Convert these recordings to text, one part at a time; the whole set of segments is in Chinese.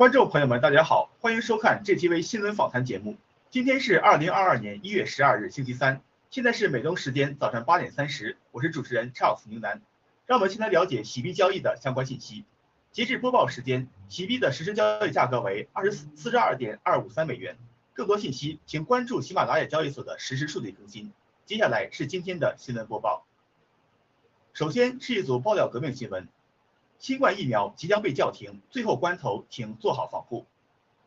观众朋友们，大家好，欢迎收看 GTV 新闻访谈节目。今天是二零二二年一月十二日，星期三，现在是美东时间早上八点三十，我是主持人 Charles 宁南。让我们先来了解洗币交易的相关信息。截至播报时间，洗币的实时交易价格为二十四十二点二五三美元。更多信息，请关注喜马拉雅交易所的实时数据更新。接下来是今天的新闻播报。首先是一组爆料革命新闻：新冠疫苗即将被叫停，最后关头，请做好防护。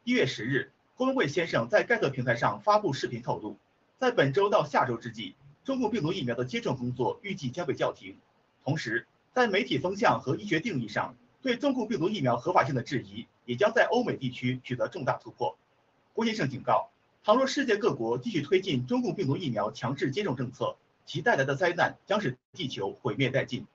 一月十日，郭文贵先生在盖特平台上发布视频透露，在本周到下周之际，中共病毒疫苗的接种工作预计将被叫停。同时，在媒体风向和医学定义上，对中共病毒疫苗合法性的质疑也将在欧美地区取得重大突破。郭先生警告，倘若世界各国继续推进中共病毒疫苗强制接种政策，其带来的灾难将使地球毁灭殆尽。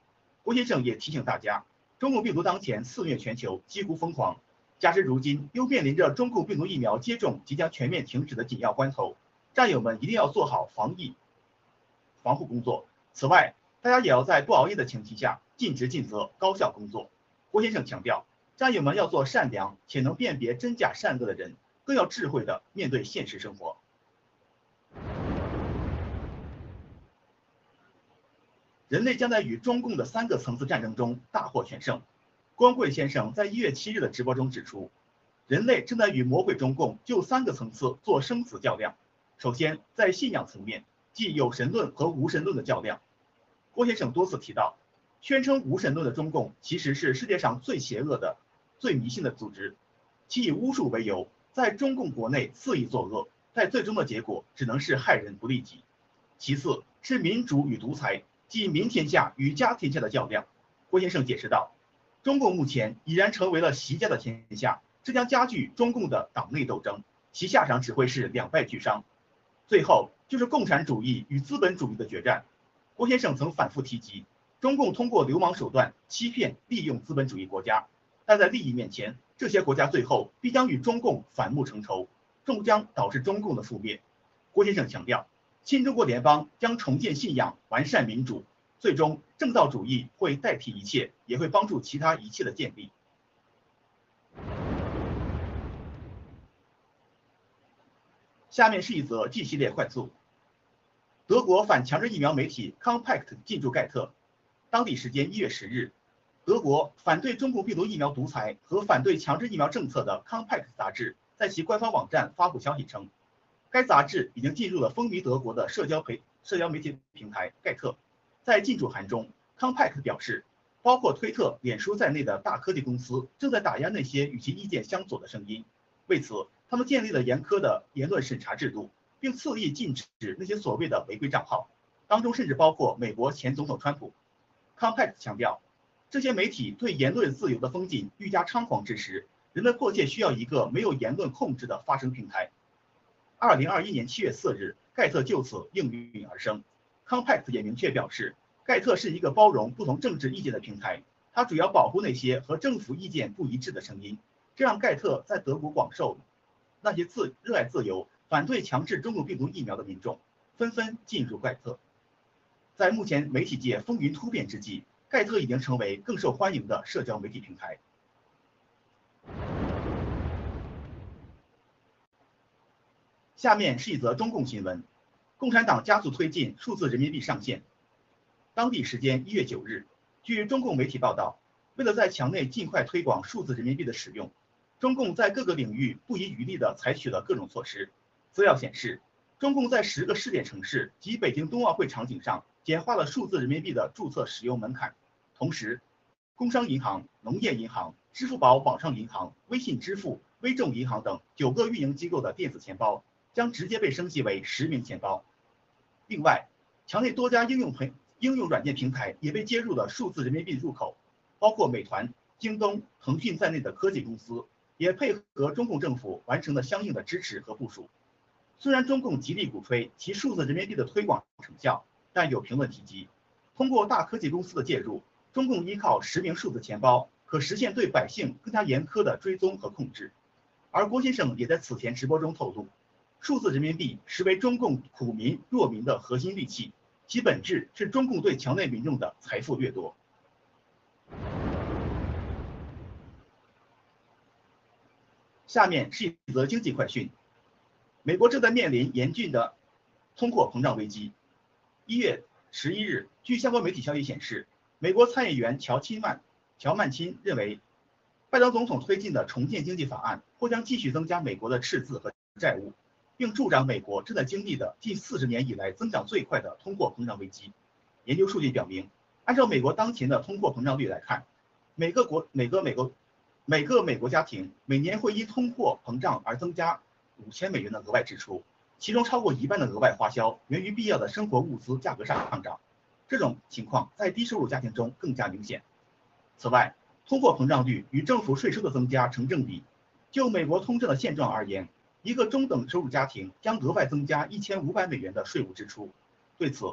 郭先生也提醒大家，中共病毒当前肆虐全球，几乎疯狂，加之如今又面临着中共病毒疫苗接种即将全面停止的紧要关头，战友们一定要做好防疫防护工作。此外，大家也要在不熬夜的前提下。尽职尽责，高效工作。郭先生强调，战友们要做善良且能辨别真假善恶的人，更要智慧的面对现实生活。人类将在与中共的三个层次战争中大获全胜。光贵先生在一月七日的直播中指出，人类正在与魔鬼中共就三个层次做生死较量。首先，在信仰层面，即有神论和无神论的较量。郭先生多次提到。宣称无神论的中共其实是世界上最邪恶的、最迷信的组织，其以巫术为由，在中共国内肆意作恶，但最终的结果只能是害人不利己。其次是民主与独裁，即民天下与家天下的较量。郭先生解释道，中共目前已然成为了习家的天下，这将加剧中共的党内斗争，其下场只会是两败俱伤。最后就是共产主义与资本主义的决战。郭先生曾反复提及。中共通过流氓手段欺骗、利用资本主义国家，但在利益面前，这些国家最后必将与中共反目成仇，终将导致中共的覆灭。郭先生强调，新中国联邦将重建信仰、完善民主，最终正道主义会代替一切，也会帮助其他一切的建立。下面是一则 G 系列快速：德国反强制疫苗媒体 Compact 进驻盖特。当地时间一月十日，德国反对中共病毒疫苗独裁和反对强制疫苗政策的《Compact》杂志在其官方网站发布消息称，该杂志已经进入了风靡德国的社交媒社交媒体平台盖特。在进驻函中，《Compact》表示，包括推特、脸书在内的大科技公司正在打压那些与其意见相左的声音。为此，他们建立了严苛的言论审查制度，并肆意禁止那些所谓的违规账号，当中甚至包括美国前总统川普。Compact 强调，这些媒体对言论自由的封禁愈加猖狂之时，人们迫切需要一个没有言论控制的发声平台。二零二一年七月四日，盖特就此应运而生。Compact 也明确表示，盖特是一个包容不同政治意见的平台，它主要保护那些和政府意见不一致的声音，这让盖特在德国广受那些自热爱自由、反对强制中国病毒疫苗的民众纷纷进入盖特。在目前媒体界风云突变之际，盖特已经成为更受欢迎的社交媒体平台。下面是一则中共新闻：共产党加速推进数字人民币上线。当地时间一月九日，据中共媒体报道，为了在墙内尽快推广数字人民币的使用，中共在各个领域不遗余力地采取了各种措施。资料显示，中共在十个试点城市及北京冬奥会场景上。简化了数字人民币的注册使用门槛，同时，工商银行、农业银行、支付宝网上银行、微信支付、微众银行等九个运营机构的电子钱包将直接被升级为实名钱包。另外，墙内多家应用平应用软件平台也被接入了数字人民币入口，包括美团、京东、腾讯在内的科技公司也配合中共政府完成了相应的支持和部署。虽然中共极力鼓吹其数字人民币的推广成效。但有评论提及，通过大科技公司的介入，中共依靠实名数字钱包，可实现对百姓更加严苛的追踪和控制。而郭先生也在此前直播中透露，数字人民币实为中共苦民弱民的核心利器，其本质是中共对墙内民众的财富掠夺。下面是一则经济快讯：美国正在面临严峻的通货膨胀危机。一月十一日，据相关媒体消息显示，美国参议员乔钦曼乔曼钦认为，拜登总统推进的重建经济法案或将继续增加美国的赤字和债务，并助长美国正在经历的近四十年以来增长最快的通货膨胀危机。研究数据表明，按照美国当前的通货膨胀率来看，每个国每个美国每个美国家庭每年会因通货膨胀而增加五千美元的额外支出，其中超过一半的额外花销源于必要的生活物资价格上涨。这种情况在低收入家庭中更加明显。此外，通货膨胀率与政府税收的增加成正比。就美国通胀的现状而言，一个中等收入家庭将额外增加一千五百美元的税务支出。对此，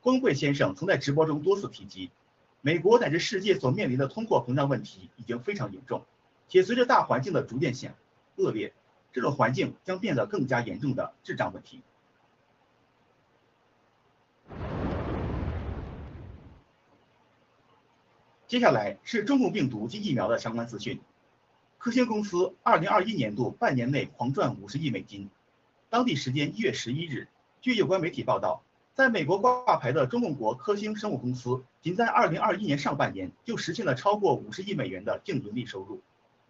光贵先生曾在直播中多次提及，美国乃至世界所面临的通货膨胀问题已经非常严重，且随着大环境的逐渐显恶劣，这种环境将变得更加严重的滞胀问题。接下来是中共病毒及疫苗的相关资讯。科兴公司2021年度半年内狂赚50亿美金。当地时间1月11日，据有关媒体报道。在美国挂牌的中共国科兴生物公司，仅在2021年上半年就实现了超过50亿美元的净盈利收入。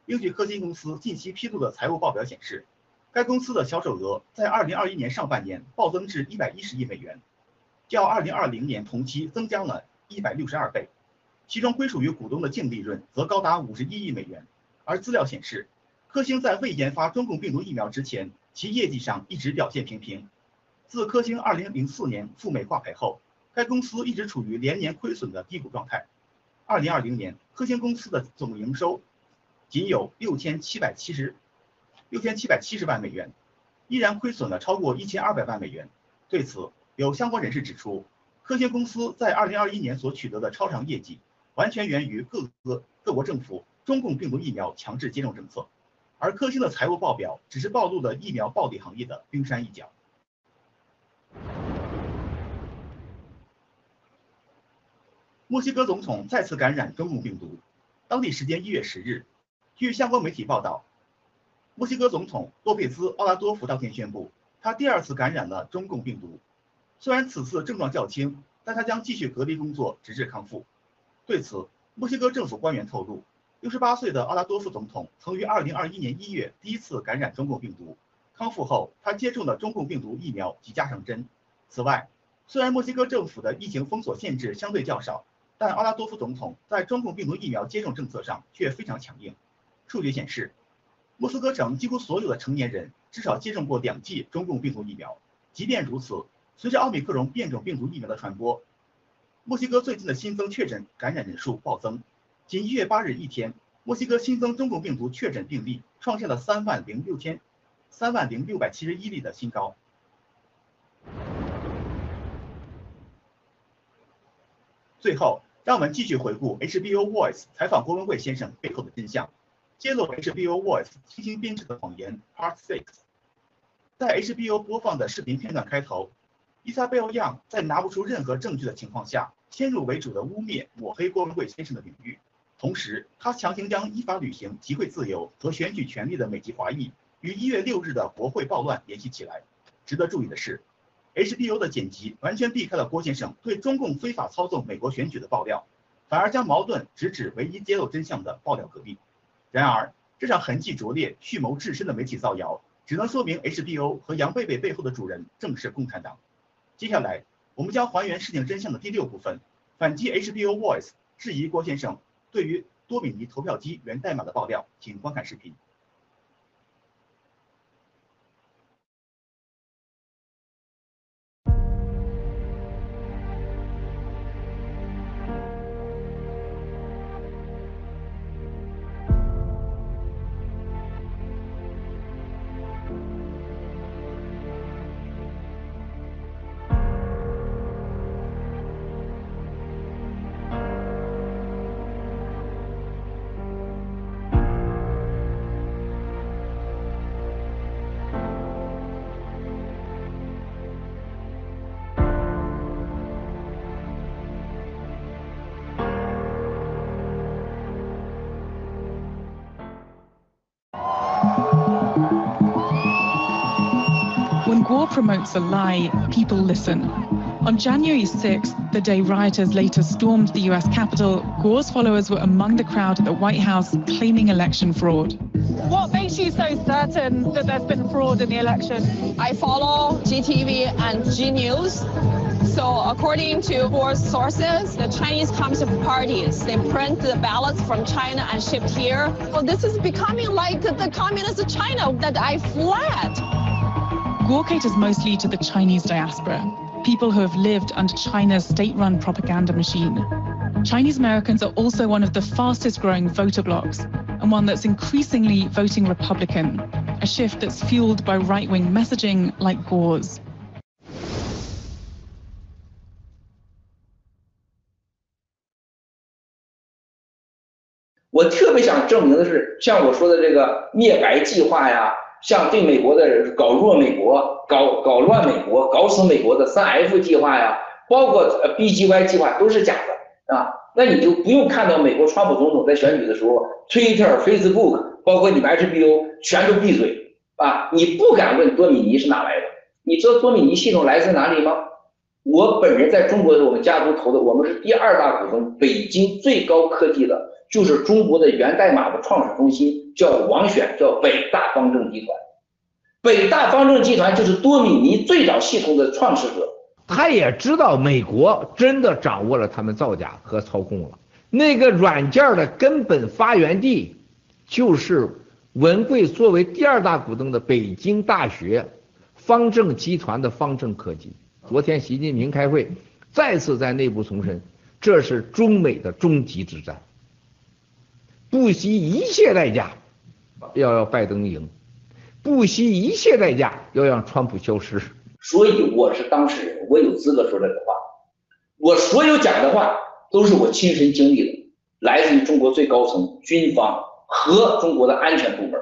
根据科兴公司近期披露的财务报表显示，该公司的销售额在2021年上半年暴增至110亿美元，较2020年同期增加了162倍。其中归属于股东的净利润则高达51亿美元。而资料显示，科兴在未研发中共病毒疫苗之前，其业绩上一直表现平平。自科兴2004年赴美挂牌后，该公司一直处于连年亏损的低谷状态。2020年，科兴公司的总营收仅有6770 6770万美元，依然亏损了超过1200万美元。对此，有相关人士指出，科兴公司在2021年所取得的超长业绩，完全源于各个各国政府中共病毒疫苗强制接种政策，而科兴的财务报表只是暴露了疫苗暴利行业的冰山一角。墨西哥总统再次感染中共病毒。当地时间一月十日，据相关媒体报道，墨西哥总统洛佩兹·奥拉多夫当天宣布，他第二次感染了中共病毒。虽然此次症状较轻，但他将继续隔离工作，直至康复。对此，墨西哥政府官员透露，六十八岁的奥拉多夫总统曾于二零二一年一月第一次感染中共病毒，康复后他接种了中共病毒疫苗及加上针。此外，虽然墨西哥政府的疫情封锁限制相对较少，但阿拉多夫总统在中共病毒疫苗接种政策上却非常强硬。数据显示，莫斯科城几乎所有的成年人至少接种过两剂中共病毒疫苗。即便如此，随着奥密克戎变种病毒疫苗的传播，墨西哥最近的新增确诊感染人数暴增。仅一月八日一天，墨西哥新增中共病毒确诊病例创下了三万零六千三万零六百七十一例的新高。最后，让我们继续回顾 HBO Voice 采访郭文贵先生背后的真相，揭露 HBO Voice 精心编织的谎言 Part Six。在 HBO 播放的视频片段开头，伊莎贝尔·杨在拿不出任何证据的情况下，先入为主的污蔑抹黑郭文贵先生的名誉，同时他强行将依法履行集会自由和选举权利的美籍华裔与一月六日的国会暴乱联系起来。值得注意的是。HBO 的剪辑完全避开了郭先生对中共非法操纵美国选举的爆料，反而将矛盾直指唯一揭露真相的爆料隔壁。然而，这场痕迹拙劣、蓄谋至深的媒体造谣，只能说明 HBO 和杨贝贝背后的主人正是共产党。接下来，我们将还原事情真相的第六部分，反击 HBO Voice 质疑郭先生对于多米尼投票机源代码的爆料，请观看视频。Gore promotes a lie, people listen. On January 6th, the day rioters later stormed the US Capitol, Gore's followers were among the crowd at the White House claiming election fraud. What makes you so certain that there's been fraud in the election? I follow GTV and G News. So according to Gore's sources, the Chinese Communist parties, they print the ballots from China and shipped here. Well, this is becoming like the communist China that I fled. Gore caters mostly to the Chinese diaspora, people who have lived under China's state-run propaganda machine. Chinese Americans are also one of the fastest growing voter blocs and one that's increasingly voting Republican, a shift that's fueled by right-wing messaging like Gore's. 我特别想证明的是，像我说的这个灭白计划呀， 像对美国的人搞弱美国、搞搞乱美国、搞死美国的三 F 计划呀，包括呃 BGY 计划都是假的啊。那你就不用看到美国川普总统在选举的时候，Twitter、Facebook，包括你们 HBO 全都闭嘴啊！你不敢问多米尼是哪来的？你知道多米尼系统来自哪里吗？我本人在中国的我们家族投的，我们是第二大股东，北京最高科技的。就是中国的源代码的创始中心叫王选，叫北大方正集团。北大方正集团就是多米尼最早系统的创始者。他也知道美国真的掌握了他们造假和操控了。那个软件的根本发源地就是文贵作为第二大股东的北京大学方正集团的方正科技。昨天习近平开会，再次在内部重申，这是中美的终极之战。不惜一切代价要让拜登赢，不惜一切代价要让川普消失。所以我是当事人，我有资格说这个话。我所有讲的话都是我亲身经历的，来自于中国最高层、军方和中国的安全部门。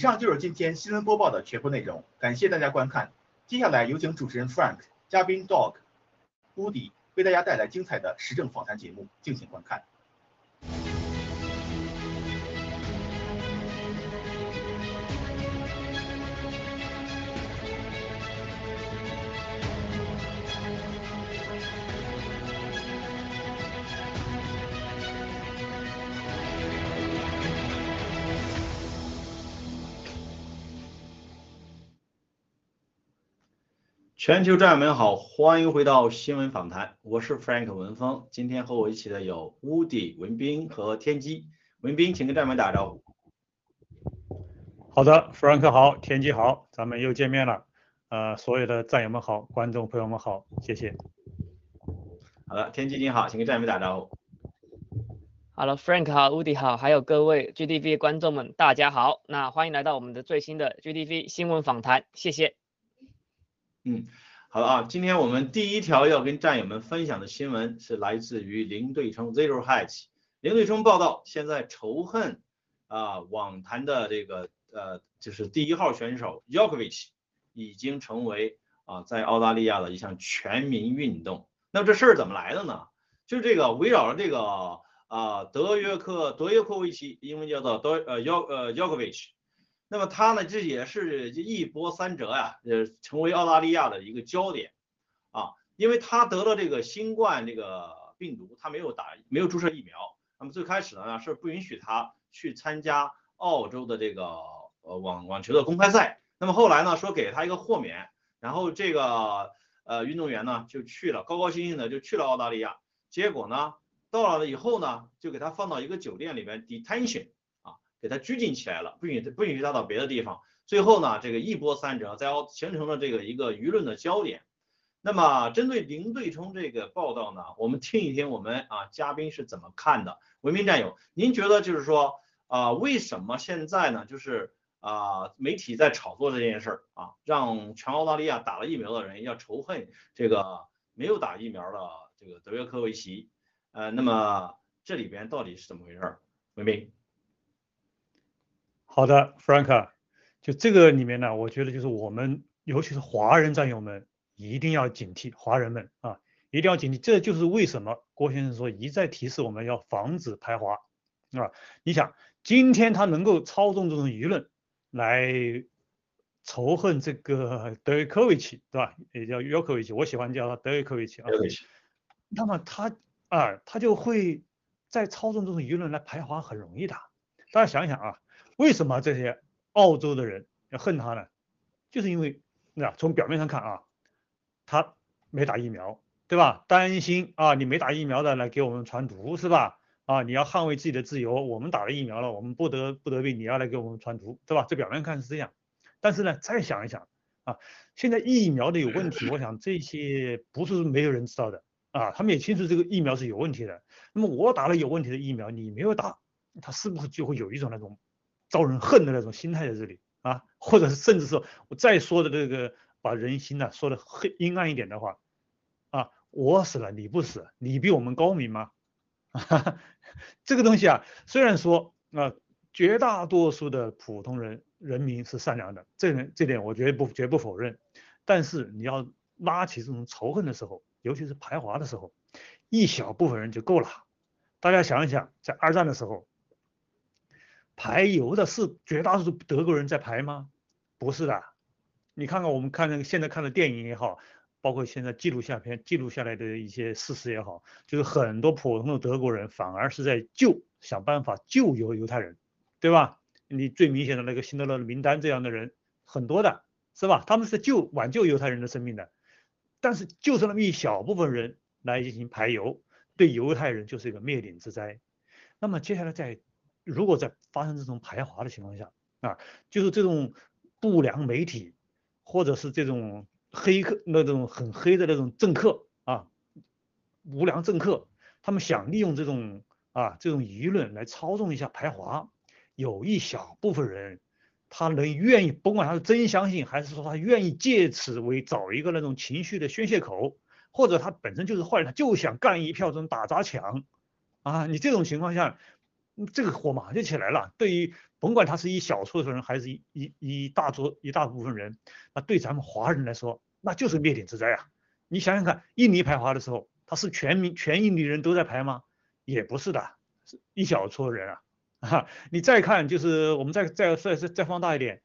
以上就是今天新闻播报的全部内容，感谢大家观看。接下来有请主持人 Frank、嘉宾 Dog、Woody 为大家带来精彩的时政访谈节目，敬请观看。全球战友们好，欢迎回到新闻访谈，我是 Frank 文峰，今天和我一起的有 Woody 文斌和天机。文斌，请跟战友们打招呼。好的，Frank 好，天机好，咱们又见面了。呃，所有的战友们好，观众朋友们好，谢谢。好的，天机你好，请跟战友们打招呼。Hello，Frank 好，Woody 好，还有各位 GTV 观众们，大家好。那欢迎来到我们的最新的 GTV 新闻访谈，谢谢。嗯，好了啊，今天我们第一条要跟战友们分享的新闻是来自于零对冲 Zero Hedge。零对冲报道，现在仇恨啊网坛的这个呃就是第一号选手 y o k o v i c 已经成为啊在澳大利亚的一项全民运动。那这事儿怎么来的呢？就这个围绕着这个啊德约克德约科维奇，英文叫做德呃 Yo 呃 Djokovic。那么他呢，这也是一波三折呀，呃，成为澳大利亚的一个焦点啊，因为他得了这个新冠这个病毒，他没有打，没有注射疫苗。那么最开始呢是不允许他去参加澳洲的这个呃网网球的公开赛。那么后来呢说给他一个豁免，然后这个呃运动员呢就去了，高高兴兴的就去了澳大利亚。结果呢到了以后呢，就给他放到一个酒店里面 detention。给他拘禁起来了，不允不允许他到别的地方。最后呢，这个一波三折，在形成了这个一个舆论的焦点。那么针对零对冲这个报道呢，我们听一听我们啊嘉宾是怎么看的。文明战友，您觉得就是说啊，为什么现在呢，就是啊媒体在炒作这件事儿啊，让全澳大利亚打了疫苗的人要仇恨这个没有打疫苗的这个德约科维奇？呃，那么这里边到底是怎么回事？文明。好的，Frank，就这个里面呢，我觉得就是我们，尤其是华人战友们，一定要警惕，华人们啊，一定要警惕。这就是为什么郭先生说一再提示我们要防止排华啊。你想，今天他能够操纵这种舆论来仇恨这个德约科维奇，对吧？也叫约科维奇，我喜欢叫他德约科维奇啊。那么他啊，他就会在操纵这种舆论来排华，很容易的。大家想想啊。为什么这些澳洲的人要恨他呢？就是因为那从表面上看啊，他没打疫苗，对吧？担心啊，你没打疫苗的来给我们传毒是吧？啊，你要捍卫自己的自由，我们打了疫苗了，我们不得不得病，你要来给我们传毒，对吧？这表面看是这样，但是呢，再想一想啊，现在疫苗的有问题，我想这些不是没有人知道的啊，他们也清楚这个疫苗是有问题的。那么我打了有问题的疫苗，你没有打，他是不是就会有一种那种？招人恨的那种心态在这里啊，或者是甚至说我再说的这个把人心呢说的黑阴暗一点的话啊，我死了你不死，你比我们高明吗？这个东西啊，虽然说啊绝大多数的普通人人民是善良的，这点这点我绝不绝不否认，但是你要拉起这种仇恨的时候，尤其是排华的时候，一小部分人就够了。大家想一想，在二战的时候。排油的是绝大多数德国人在排吗？不是的，你看看我们看那个现在看的电影也好，包括现在记录下片记录下来的一些事实也好，就是很多普通的德国人反而是在救，想办法救犹犹太人，对吧？你最明显的那个辛德勒名单这样的人很多的是吧？他们是救挽救犹太人的生命的，但是就是那么一小部分人来进行排油，对犹太人就是一个灭顶之灾。那么接下来在如果在发生这种排华的情况下啊，就是这种不良媒体，或者是这种黑客那种很黑的那种政客啊，无良政客，他们想利用这种啊这种舆论来操纵一下排华，有一小部分人，他能愿意，甭管他是真相信，还是说他愿意借此为找一个那种情绪的宣泄口，或者他本身就是坏人，他就想干一票这种打砸抢啊，你这种情况下。这个火马上就起来了。对于甭管他是一小撮人，还是一一一大撮一大部分人，那对咱们华人来说，那就是灭顶之灾啊！你想想看，印尼排华的时候，他是全民全印尼人都在排吗？也不是的，是一小撮人啊。哈，你再看，就是我们再再再再再放大一点，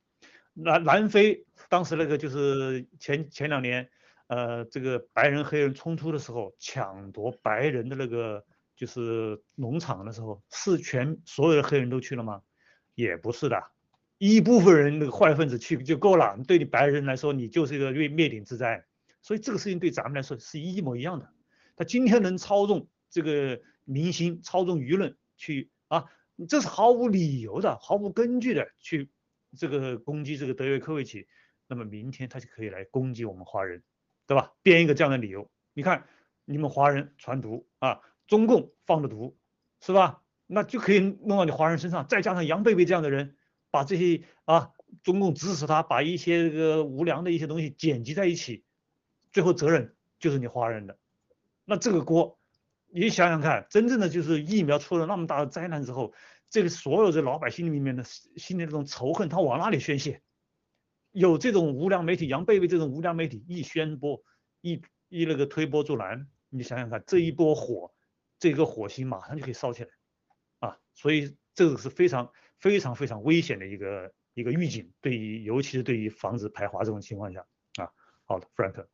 南南非当时那个就是前前两年，呃，这个白人黑人冲突的时候，抢夺白人的那个。就是农场的时候，是全所有的黑人都去了吗？也不是的，一部分人那个坏分子去就够了。对你白人来说，你就是一个灭灭顶之灾。所以这个事情对咱们来说是一模一样的。他今天能操纵这个明星，操纵舆论去啊，这是毫无理由的、毫无根据的去这个攻击这个德约科维奇。那么明天他就可以来攻击我们华人，对吧？编一个这样的理由，你看你们华人传毒啊。中共放的毒，是吧？那就可以弄到你华人身上，再加上杨贝贝这样的人，把这些啊，中共支持他，把一些这个无良的一些东西剪辑在一起，最后责任就是你华人的。那这个锅，你想想看，真正的就是疫苗出了那么大的灾难之后，这个所有的老百姓里面的心里那种仇恨，他往哪里宣泄？有这种无良媒体，杨贝贝这种无良媒体一宣播，一一那个推波助澜，你想想看，这一波火。这个火星马上就可以烧起来，啊，所以这个是非常非常非常危险的一个一个预警，对于尤其是对于防止排华这种情况下，啊，好的，Frank，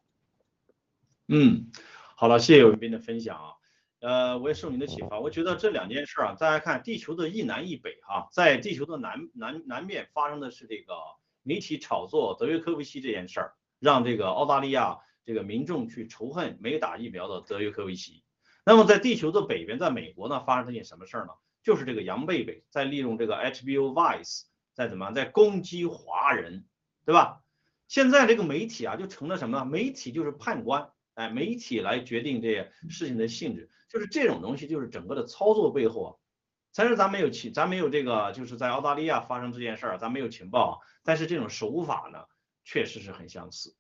嗯，好了，谢谢文斌的分享啊，呃，我也受您的启发，我觉得这两件事啊，大家看地球的一南一北哈，在地球的南南南面发生的是这个媒体炒作德约科维奇这件事儿，让这个澳大利亚这个民众去仇恨没打疫苗的德约科维奇。那么在地球的北边，在美国呢，发生了一件什么事儿呢？就是这个杨贝贝在利用这个 HBO Vice 在怎么在攻击华人，对吧？现在这个媒体啊，就成了什么呢？媒体就是判官，哎，媒体来决定这些事情的性质，就是这种东西，就是整个的操作背后啊。虽然咱没有情，咱没有这个，就是在澳大利亚发生这件事儿，咱没有情报，但是这种手法呢，确实是很相似。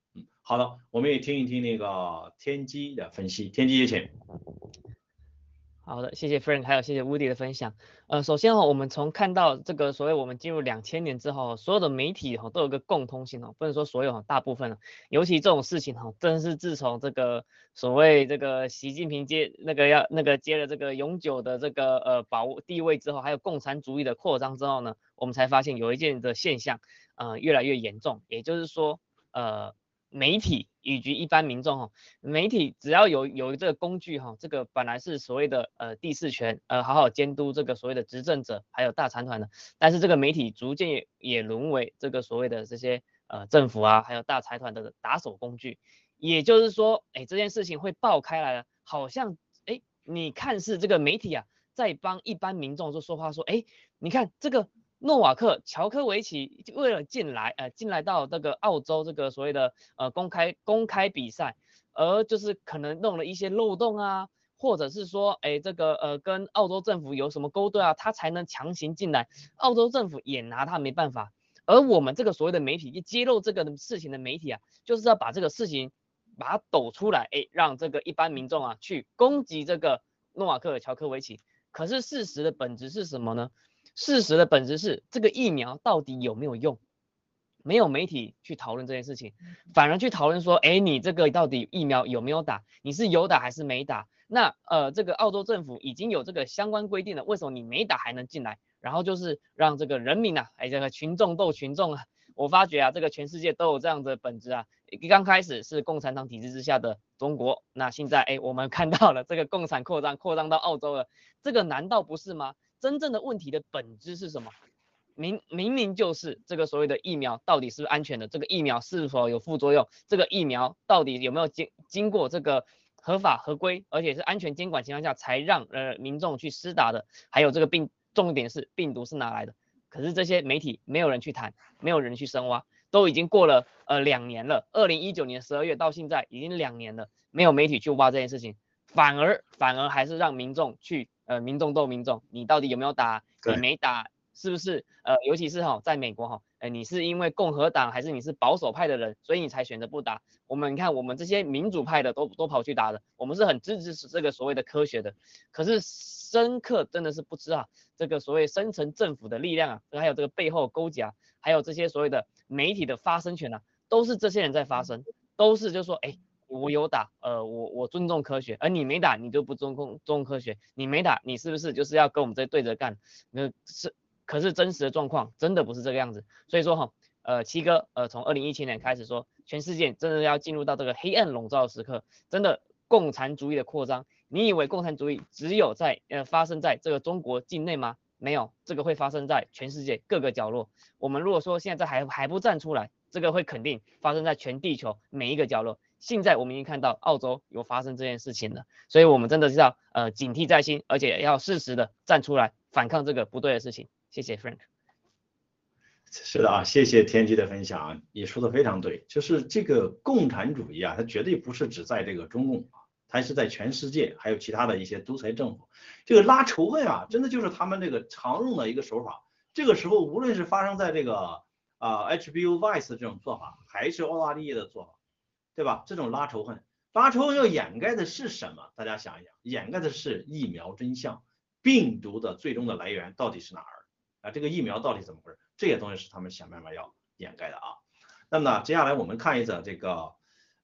好的，我们也听一听那个天机的分析。天机也请。好的，谢谢 Frank，还有谢谢 Woody 的分享。呃，首先哈，我们从看到这个所谓我们进入两千年之后，所有的媒体哈都有个共通性哈，不能说所有哈，大部分尤其这种事情哈，真是自从这个所谓这个习近平接那个要那个接了这个永久的这个呃保地位之后，还有共产主义的扩张之后呢，我们才发现有一件的现象，呃，越来越严重，也就是说，呃。媒体以及一般民众哈，媒体只要有有这个工具哈，这个本来是所谓的呃第四权，呃好好监督这个所谓的执政者还有大财团的，但是这个媒体逐渐也也沦为这个所谓的这些呃政府啊还有大财团的打手工具，也就是说，哎这件事情会爆开来了，好像哎你看是这个媒体啊在帮一般民众说说话说，哎你看这个。诺瓦克乔科维奇为了进来，呃，进来到这个澳洲这个所谓的呃公开公开比赛，而就是可能弄了一些漏洞啊，或者是说，哎，这个呃跟澳洲政府有什么勾兑啊，他才能强行进来，澳洲政府也拿他没办法。而我们这个所谓的媒体一揭露这个事情的媒体啊，就是要把这个事情把它抖出来，哎，让这个一般民众啊去攻击这个诺瓦克乔科维奇。可是事实的本质是什么呢？事实的本质是，这个疫苗到底有没有用？没有媒体去讨论这件事情，反而去讨论说，哎，你这个到底疫苗有没有打？你是有打还是没打？那呃，这个澳洲政府已经有这个相关规定了，为什么你没打还能进来？然后就是让这个人民啊，哎，这个群众斗群众啊。我发觉啊，这个全世界都有这样的本质啊。刚开始是共产党体制之下的中国，那现在哎，我们看到了这个共产扩张，扩张到澳洲了，这个难道不是吗？真正的问题的本质是什么？明明明就是这个所谓的疫苗到底是不是安全的？这个疫苗是否有副作用？这个疫苗到底有没有经经过这个合法合规，而且是安全监管情况下才让呃民众去施打的？还有这个病，重点是病毒是哪来的？可是这些媒体没有人去谈，没有人去深挖，都已经过了呃两年了，二零一九年十二月到现在已经两年了，没有媒体去挖这件事情，反而反而还是让民众去。呃，民众斗民众，你到底有没有打？你没打，是不是？呃，尤其是哈，在美国哈，呃，你是因为共和党还是你是保守派的人，所以你才选择不打？我们你看，我们这些民主派的都都跑去打的，我们是很支持这个所谓的科学的。可是深刻真的是不知啊，这个所谓深层政府的力量啊，还有这个背后勾结，还有这些所谓的媒体的发声权啊，都是这些人在发声，都是就说，哎。我有打，呃，我我尊重科学，而你没打，你就不尊重尊重科学。你没打，你是不是就是要跟我们这对着干？那是，可是真实的状况真的不是这个样子。所以说哈，呃，七哥，呃，从二零一七年开始说，全世界真的要进入到这个黑暗笼罩的时刻，真的共产主义的扩张。你以为共产主义只有在呃发生在这个中国境内吗？没有，这个会发生在全世界各个角落。我们如果说现在还还不站出来，这个会肯定发生在全地球每一个角落。现在我们已经看到澳洲有发生这件事情了，所以我们真的是要呃警惕在心，而且要适时的站出来反抗这个不对的事情。谢谢 Frank。是的啊，谢谢天机的分享，你说的非常对，就是这个共产主义啊，它绝对不是只在这个中共啊，它是在全世界，还有其他的一些独裁政府，这个拉仇恨啊，真的就是他们这个常用的一个手法。这个时候，无论是发生在这个啊 HBO Vice 这种做法，还是澳大利亚的做法。对吧？这种拉仇恨，拉仇恨要掩盖的是什么？大家想一想，掩盖的是疫苗真相，病毒的最终的来源到底是哪儿？啊，这个疫苗到底怎么回事？这些东西是他们想办法要掩盖的啊。那么呢，接下来我们看一则这个，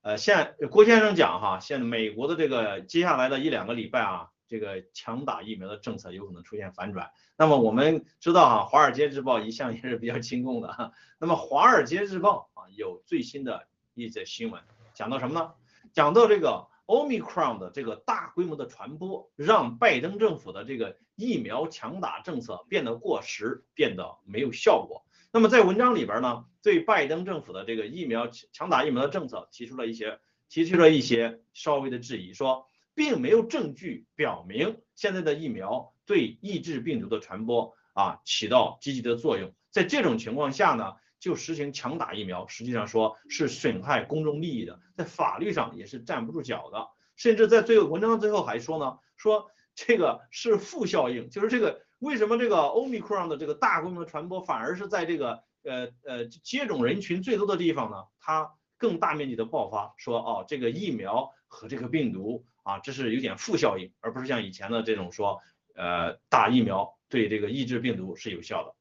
呃，现郭先生讲哈，现在美国的这个接下来的一两个礼拜啊，这个强打疫苗的政策有可能出现反转。那么我们知道哈，华尔街日报一向也是比较 亲共的哈。那么华尔街日报啊，有最新的一则新闻。讲到什么呢？讲到这个 Omicron 的这个大规模的传播，让拜登政府的这个疫苗强打政策变得过时，变得没有效果。那么在文章里边呢，对拜登政府的这个疫苗强打疫苗的政策提出了一些提出了一些稍微的质疑，说并没有证据表明现在的疫苗对抑制病毒的传播啊起到积极的作用。在这种情况下呢？就实行强打疫苗，实际上说是损害公众利益的，在法律上也是站不住脚的，甚至在最后文章最后还说呢，说这个是负效应，就是这个为什么这个欧米克戎的这个大规模传播反而是在这个呃呃接种人群最多的地方呢？它更大面积的爆发，说哦这个疫苗和这个病毒啊，这是有点负效应，而不是像以前的这种说，呃，打疫苗对这个抑制病毒是有效的。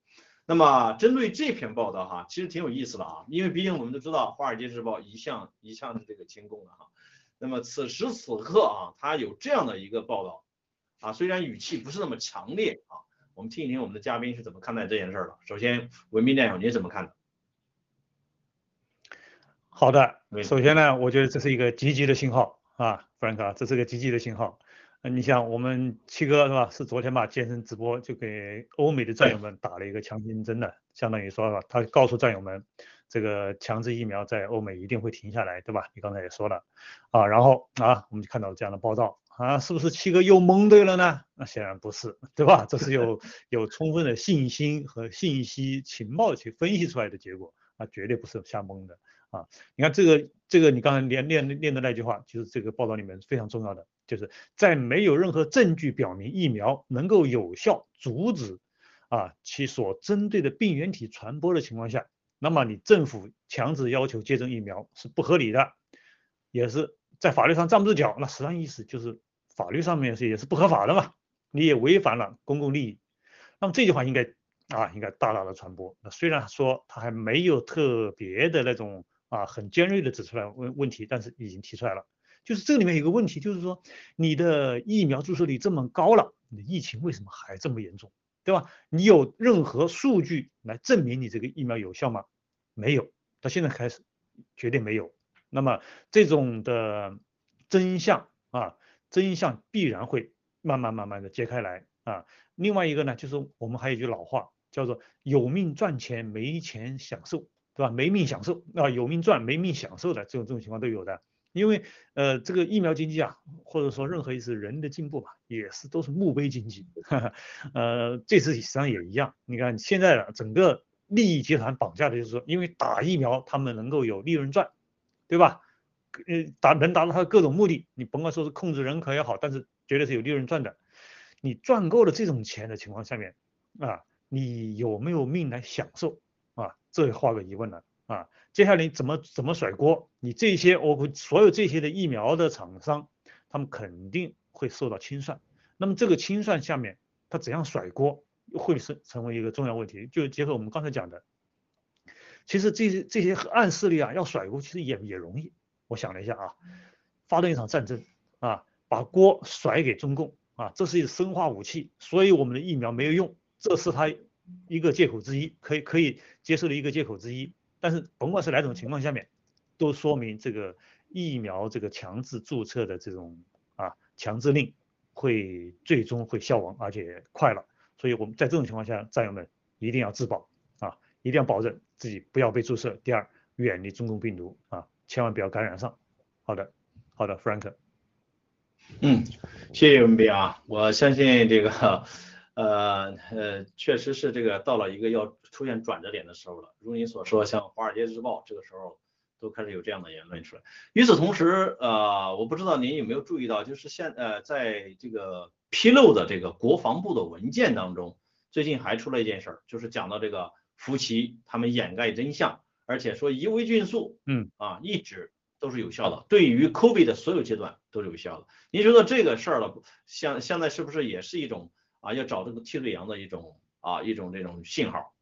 那么针对这篇报道哈，其实挺有意思的啊，因为毕竟我们都知道《华尔街日报》一向一向是这个清宫的哈。那么此时此刻啊，它有这样的一个报道啊，虽然语气不是那么强烈啊，我们听一听我们的嘉宾是怎么看待这件事儿的。首先，文斌战友，您怎么看的？好的，首先呢，我觉得这是一个积极的信号啊，，Frank，，这是个积极的信号。呃，你像我们七哥是吧？是昨天吧，健身直播就给欧美的战友们打了一个强心针的，相当于说吧他告诉战友们，这个强制疫苗在欧美一定会停下来，对吧？你刚才也说了啊，然后啊，我们就看到这样的报道啊，是不是七哥又蒙对了呢？那显然不是，对吧？这是有 有充分的信心和信息情报去分析出来的结果啊，绝对不是瞎蒙的。啊，你看这个这个，你刚才念念念的那句话，就是这个报道里面非常重要的，就是在没有任何证据表明疫苗能够有效阻止啊其所针对的病原体传播的情况下，那么你政府强制要求接种疫苗是不合理的，也是在法律上站不住脚。那实际上意思就是法律上面是也是不合法的嘛，你也违反了公共利益。那么这句话应该啊应该大大的传播。那虽然说他还没有特别的那种。啊，很尖锐的指出来问问题，但是已经提出来了。就是这里面有个问题，就是说你的疫苗注射率这么高了，你的疫情为什么还这么严重，对吧？你有任何数据来证明你这个疫苗有效吗？没有，到现在开始绝对没有。那么这种的真相啊，真相必然会慢慢慢慢的揭开来啊。另外一个呢，就是我们还有一句老话，叫做有命赚钱，没钱享受。对吧？没命享受啊，有命赚没命享受的这种这种情况都有的。因为呃，这个疫苗经济啊，或者说任何一次人的进步吧，也是都是墓碑经济。呃，这次实际上也一样。你看现在的整个利益集团绑架的就是说，因为打疫苗他们能够有利润赚，对吧？呃，达能达到他的各种目的。你甭管说是控制人口也好，但是绝对是有利润赚的。你赚够了这种钱的情况下面啊，你有没有命来享受？啊，这画个疑问了啊！接下来你怎么怎么甩锅？你这些我所有这些的疫苗的厂商，他们肯定会受到清算。那么这个清算下面，他怎样甩锅，会是成为一个重要问题。就结合我们刚才讲的，其实这些这些暗势力啊，要甩锅其实也也容易。我想了一下啊，发动一场战争啊，把锅甩给中共啊，这是一生化武器，所以我们的疫苗没有用，这是他。一个借口之一，可以可以接受的一个借口之一，但是甭管是哪种情况下面，都说明这个疫苗这个强制注册的这种啊强制令会最终会消亡，而且快了。所以我们在这种情况下，战友们一定要自保啊，一定要保证自己不要被注射。第二，远离中共病毒啊，千万不要感染上。好的，好的，Frank。嗯，谢谢文斌啊，我相信这个。呃呃，确实是这个到了一个要出现转折点的时候了。如你所说，像《华尔街日报》这个时候都开始有这样的言论出来。与此同时，呃，我不知道您有没有注意到，就是现呃，在这个披露的这个国防部的文件当中，最近还出了一件事儿，就是讲到这个福奇他们掩盖真相，而且说伊维菌素，嗯啊，一直都是有效的，对于 COVID 的所有阶段都是有效的。您觉得这个事儿了，像现在是不是也是一种？啊，要找这个替罪羊的一种啊，一种这种信号。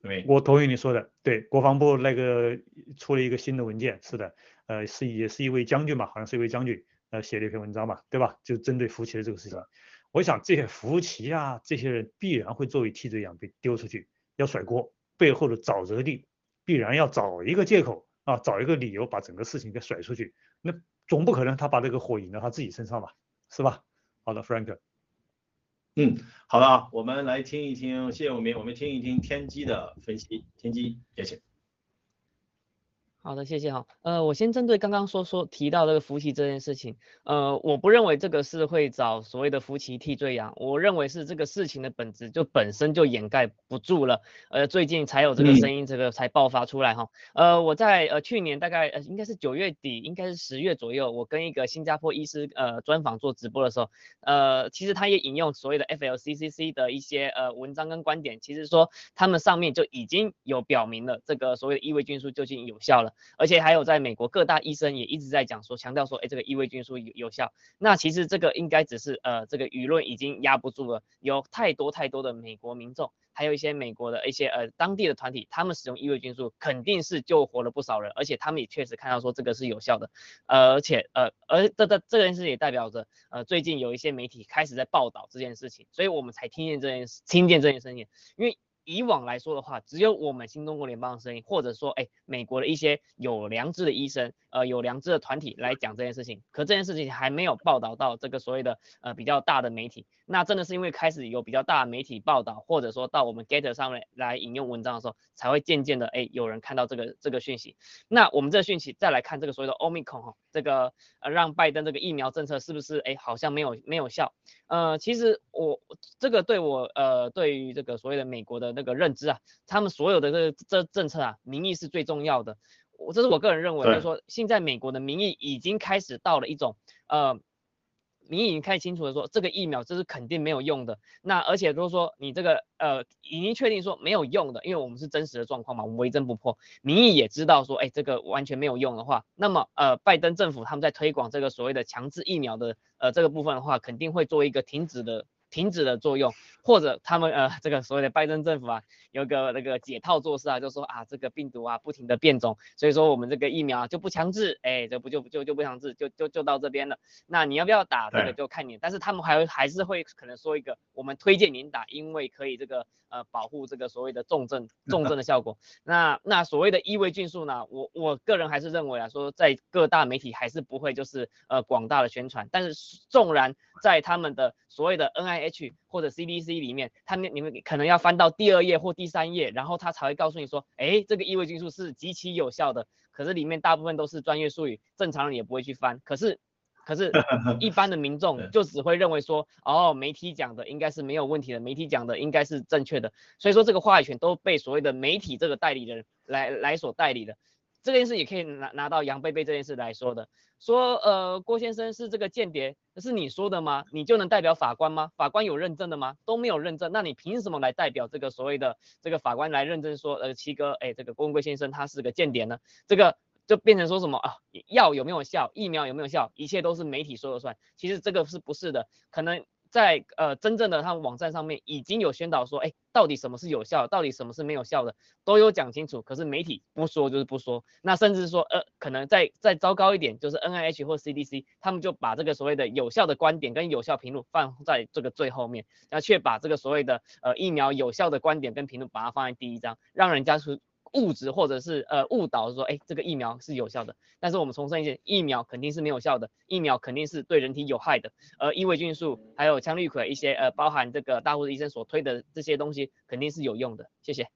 对，我同意你说的，对，国防部那个出了一个新的文件，是的，呃，是也是一位将军嘛，好像是一位将军，呃，写了一篇文章吧，对吧？就针对福奇的这个事情，我想这些福奇啊，这些人必然会作为替罪羊被丢出去，要甩锅，背后的沼泽地必然要找一个借口啊，找一个理由把整个事情给甩出去，那总不可能他把这个火引到他自己身上吧，是吧？好的，Frank。嗯，好了，我们来听一听，谢谢我们，我们听一听天机的分析，天机，谢谢。好的，谢谢哈。呃，我先针对刚刚说说提到这个福奇这件事情，呃，我不认为这个是会找所谓的福奇替罪羊，我认为是这个事情的本质就本身就掩盖不住了，呃，最近才有这个声音，这个才爆发出来哈。呃，我在呃去年大概呃应该是九月底，应该是十月左右，我跟一个新加坡医师呃专访做直播的时候，呃，其实他也引用所谓的 FLCCC 的一些呃文章跟观点，其实说他们上面就已经有表明了这个所谓的异位菌素究竟有效了。而且还有在美国各大医生也一直在讲说，强调说，哎，这个异位菌素有有效。那其实这个应该只是呃，这个舆论已经压不住了，有太多太多的美国民众。还有一些美国的一些呃当地的团体，他们使用异位菌素肯定是救活了不少人，而且他们也确实看到说这个是有效的，而且呃而这这这件事也代表着呃最近有一些媒体开始在报道这件事情，所以我们才听见这件事听见这件声音，因为。以往来说的话，只有我们新中国联邦的声音，或者说，哎，美国的一些有良知的医生，呃，有良知的团体来讲这件事情。可这件事情还没有报道到这个所谓的呃比较大的媒体。那真的是因为开始有比较大的媒体报道，或者说到我们 Get 上面来引用文章的时候，才会渐渐的，哎，有人看到这个这个讯息。那我们这个讯息再来看这个所谓的 Omicron 哈，这个呃让拜登这个疫苗政策是不是哎好像没有没有效？呃，其实我这个对我呃对于这个所谓的美国的那个认知啊，他们所有的这这政策啊，民意是最重要的。我这是我个人认为，就是说现在美国的民意已经开始到了一种呃。民意已经看清楚了说，这个疫苗这是肯定没有用的。那而且都是说你这个呃已经确定说没有用的，因为我们是真实的状况嘛，我们为真不破，民意也知道说，哎，这个完全没有用的话，那么呃拜登政府他们在推广这个所谓的强制疫苗的呃这个部分的话，肯定会做一个停止的。停止的作用，或者他们呃这个所谓的拜登政府啊，有个那个解套措施啊，就说啊这个病毒啊不停的变种，所以说我们这个疫苗啊就不强制，哎这不就就就不强制，就就就到这边了。那你要不要打这个就看你，但是他们还还是会可能说一个，我们推荐您打，因为可以这个呃保护这个所谓的重症重症的 效果。那那所谓的异位菌素呢，我我个人还是认为啊，说在各大媒体还是不会就是呃广大的宣传，但是纵然在他们的所谓的 N I H 或者 CDC 里面，他们你们可能要翻到第二页或第三页，然后他才会告诉你说，哎，这个异位菌素是极其有效的。可是里面大部分都是专业术语，正常人也不会去翻。可是，可是 一般的民众就只会认为说，哦，媒体讲的应该是没有问题的，媒体讲的应该是正确的。所以说这个话语权都被所谓的媒体这个代理人来来所代理的。这件事也可以拿拿到杨贝贝这件事来说的，说呃郭先生是这个间谍，是你说的吗？你就能代表法官吗？法官有认证的吗？都没有认证，那你凭什么来代表这个所谓的这个法官来认证说呃七哥哎这个郭文贵先生他是个间谍呢？这个就变成说什么啊药有没有效，疫苗有没有效，一切都是媒体说了算。其实这个是不是的？可能。在呃真正的他们网站上面已经有宣导说，哎，到底什么是有效，到底什么是没有效的，都有讲清楚。可是媒体不说就是不说，那甚至说，呃，可能再再糟糕一点，就是 N I H 或 C D C，他们就把这个所谓的有效的观点跟有效评论放在这个最后面，那却把这个所谓的呃疫苗有效的观点跟评论把它放在第一章，让人家是。误植或者是呃误导说，哎，这个疫苗是有效的，但是我们重申一下，疫苗肯定是没有效的，疫苗肯定是对人体有害的，而异位菌素还有羟氯喹一些呃包含这个大户医生所推的这些东西肯定是有用的，谢谢。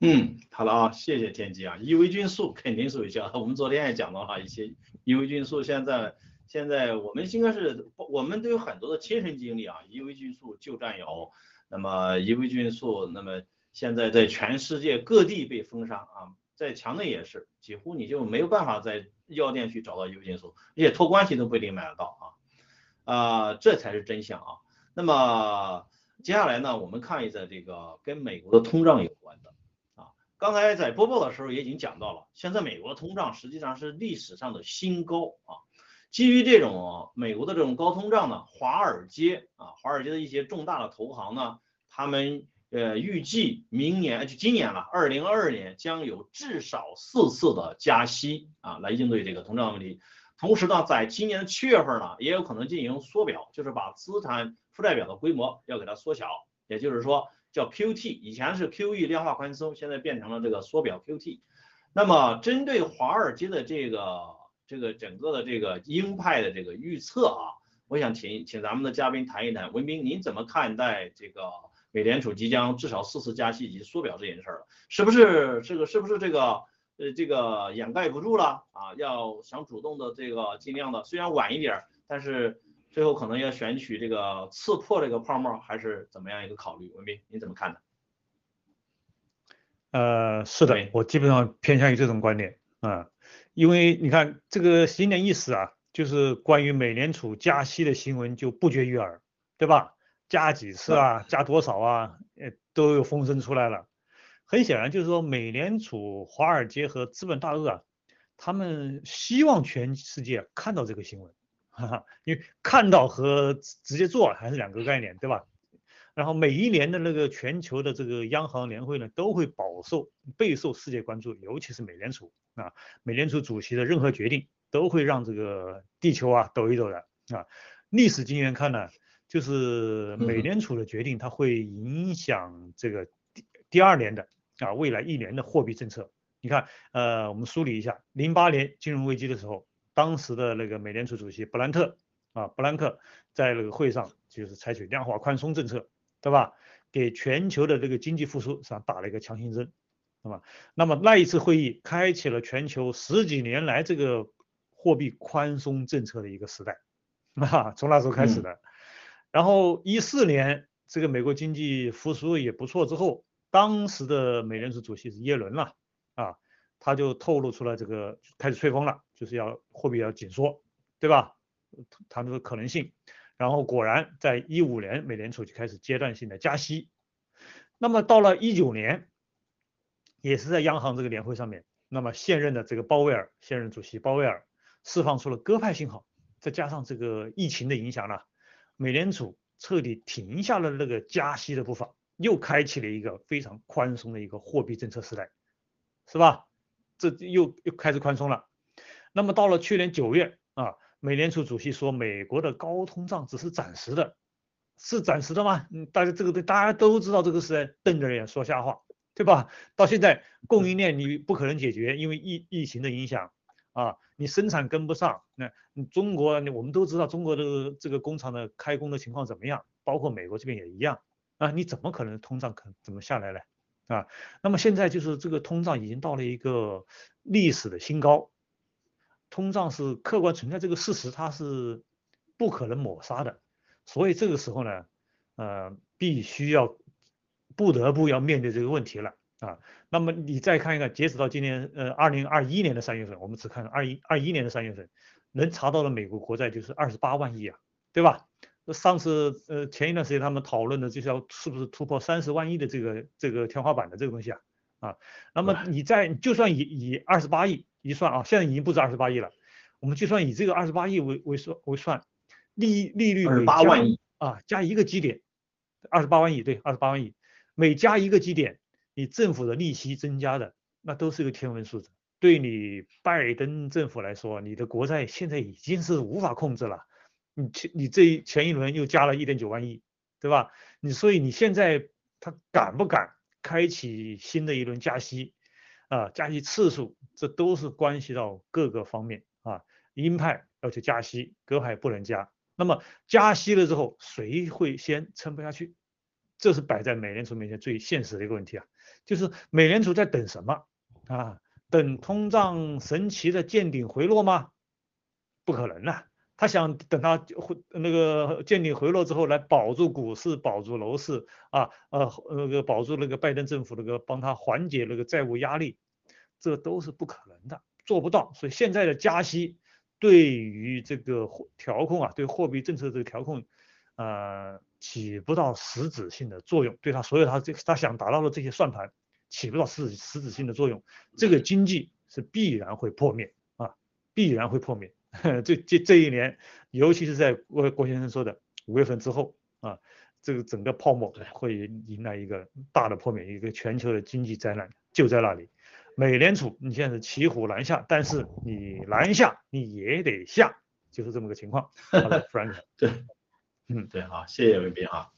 嗯，好了啊，谢谢天机啊，异位菌素肯定是有效，我们昨天也讲到哈，一些异位菌素现在现在我们应该是我们都有很多的亲身经历啊，异位菌素就占有，那么异位菌素那么。现在在全世界各地被封杀啊，在墙内也是，几乎你就没有办法在药店去找到异位菌素，而且托关系都不一定买得到啊，啊，这才是真相啊。那么接下来呢，我们看一下这个跟美国的通胀有关的啊，刚才在播报的时候也已经讲到了，现在美国的通胀实际上是历史上的新高啊。基于这种美国的这种高通胀呢，华尔街啊，华尔街的一些重大的投行呢，他们。呃，预计明年就今年了，二零二二年将有至少四次的加息啊，来应对这个通胀问题。同时呢，在今年的七月份呢，也有可能进行缩表，就是把资产负债表的规模要给它缩小，也就是说叫 QT，以前是 QE 量化宽松，现在变成了这个缩表 QT。那么针对华尔街的这个这个整个的这个鹰派的这个预测啊，我想请请咱们的嘉宾谈一谈，文斌您怎么看待这个？美联储即将至少四次加息以及缩表这件事儿，是不是这个是不是这个呃这个掩盖不住了啊？要想主动的这个尽量的，虽然晚一点，但是最后可能要选取这个刺破这个泡沫，还是怎么样一个考虑？文斌，你怎么看呢？呃，是的，我基本上偏向于这种观点啊，因为你看这个新年伊始啊，就是关于美联储加息的新闻就不绝于耳，对吧？加几次啊？加多少啊？呃，都有风声出来了。很显然就是说，美联储、华尔街和资本大鳄啊，他们希望全世界看到这个新闻，哈哈，因为看到和直接做还是两个概念，对吧？然后每一年的那个全球的这个央行年会呢，都会饱受备受世界关注，尤其是美联储啊，美联储主席的任何决定都会让这个地球啊抖一抖的啊。历史经验看呢，就是美联储的决定，它会影响这个第第二年的啊未来一年的货币政策。你看，呃，我们梳理一下，零八年金融危机的时候，当时的那个美联储主席布兰特啊，布兰克在那个会上就是采取量化宽松政策。对吧？给全球的这个经济复苏上打了一个强心针，那么，那么那一次会议开启了全球十几年来这个货币宽松政策的一个时代，啊，从那时候开始的。然后一四年这个美国经济复苏也不错之后，当时的美联储主席是耶伦了，啊，他就透露出来这个开始吹风了，就是要货币要紧缩，对吧？谈这个可能性。然后果然，在一五年，美联储就开始阶段性的加息。那么到了一九年，也是在央行这个年会上面，那么现任的这个鲍威尔，现任主席鲍威尔释放出了鸽派信号，再加上这个疫情的影响呢，美联储彻底停下了那个加息的步伐，又开启了一个非常宽松的一个货币政策时代，是吧？这又又开始宽松了。那么到了去年九月啊。美联储主席说，美国的高通胀只是暂时的，是暂时的吗？嗯，大家这个大家都知道，这个是瞪着眼说瞎话，对吧？到现在供应链你不可能解决，因为疫疫情的影响啊，你生产跟不上。那中国我们都知道中国的这个工厂的开工的情况怎么样，包括美国这边也一样啊，你怎么可能通胀可怎么下来呢？啊，那么现在就是这个通胀已经到了一个历史的新高。通胀是客观存在这个事实，它是不可能抹杀的，所以这个时候呢，呃，必须要不得不要面对这个问题了啊。那么你再看一看，截止到今年呃二零二一年的三月份，我们只看二一二一年的三月份，能查到的美国国债就是二十八万亿啊，对吧？上次呃前一段时间他们讨论的就是要是不是突破三十万亿的这个这个天花板的这个东西啊啊。那么你在就算以以二十八亿。一算啊，现在已经不止二十八亿了。我们就算以这个二十八亿为为算为算，利利率每加万亿啊加一个基点，二十八万亿对，二十八万亿，每加一个基点，你政府的利息增加的那都是一个天文数字。对你拜登政府来说，你的国债现在已经是无法控制了。你前你这一前一轮又加了一点九万亿，对吧？你所以你现在他敢不敢开启新的一轮加息？啊，加息次数，这都是关系到各个方面啊。鹰派要求加息，鸽派不能加。那么加息了之后，谁会先撑不下去？这是摆在美联储面前最现实的一个问题啊。就是美联储在等什么啊？等通胀神奇的见顶回落吗？不可能啊。他想等它回那个见顶回落之后，来保住股市，保住楼市啊，呃，那个保住那个拜登政府那个帮他缓解那个债务压力。这都是不可能的，做不到。所以现在的加息对于这个调控啊，对货币政策这个调控，呃，起不到实质性的作用。对他所有他这他想达到的这些算盘，起不到实质实质性的作用。这个经济是必然会破灭啊，必然会破灭。这这这一年，尤其是在郭郭先生说的五月份之后啊，这个整个泡沫会迎来一个大的破灭，一个全球的经济灾难就在那里。美联储，你现在是骑虎难下，但是你难下你也得下，就是这么个情况。好的，Frank。对，嗯，对，好，谢谢文斌啊，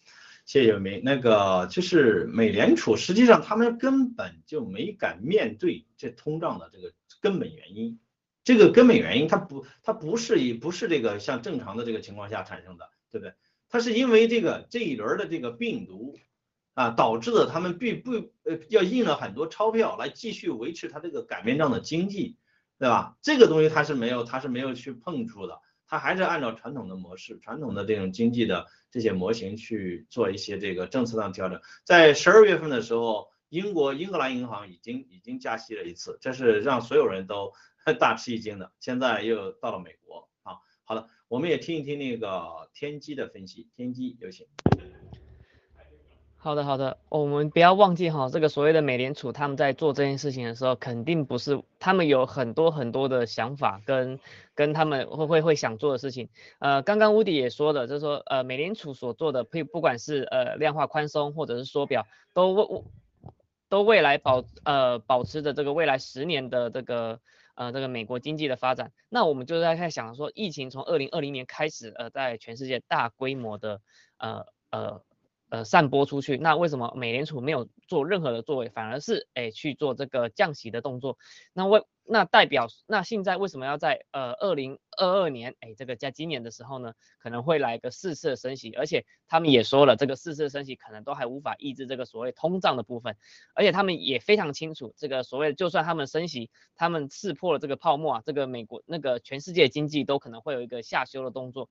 谢谢文斌。那个就是美联储，实际上他们根本就没敢面对这通胀的这个根本原因。这个根本原因，它不，它不是以不是这个像正常的这个情况下产生的，对不对？它是因为这个这一轮的这个病毒。啊，导致的他们必不呃要印了很多钞票来继续维持它这个擀面杖的经济，对吧？这个东西它是没有，它是没有去碰触的，他还是按照传统的模式、传统的这种经济的这些模型去做一些这个政策上调整。在十二月份的时候，英国英格兰银行已经已经加息了一次，这是让所有人都 大吃一惊的。现在又到了美国啊，好了，我们也听一听那个天机的分析，天机有请。好的，好的，我们不要忘记哈，这个所谓的美联储他们在做这件事情的时候，肯定不是他们有很多很多的想法跟跟他们会会会想做的事情。呃，刚刚乌迪也说的，就是说呃美联储所做的，不不管是呃量化宽松或者是缩表，都都未来保呃保持着这个未来十年的这个呃这个美国经济的发展。那我们就在在想说，疫情从二零二零年开始呃在全世界大规模的呃呃。呃，散播出去，那为什么美联储没有做任何的作为，反而是哎去做这个降息的动作？那为那代表那现在为什么要在呃二零二二年哎这个在今年的时候呢，可能会来个四次的升息，而且他们也说了，这个四次的升息可能都还无法抑制这个所谓通胀的部分，而且他们也非常清楚，这个所谓就算他们升息，他们刺破了这个泡沫啊，这个美国那个全世界经济都可能会有一个下修的动作。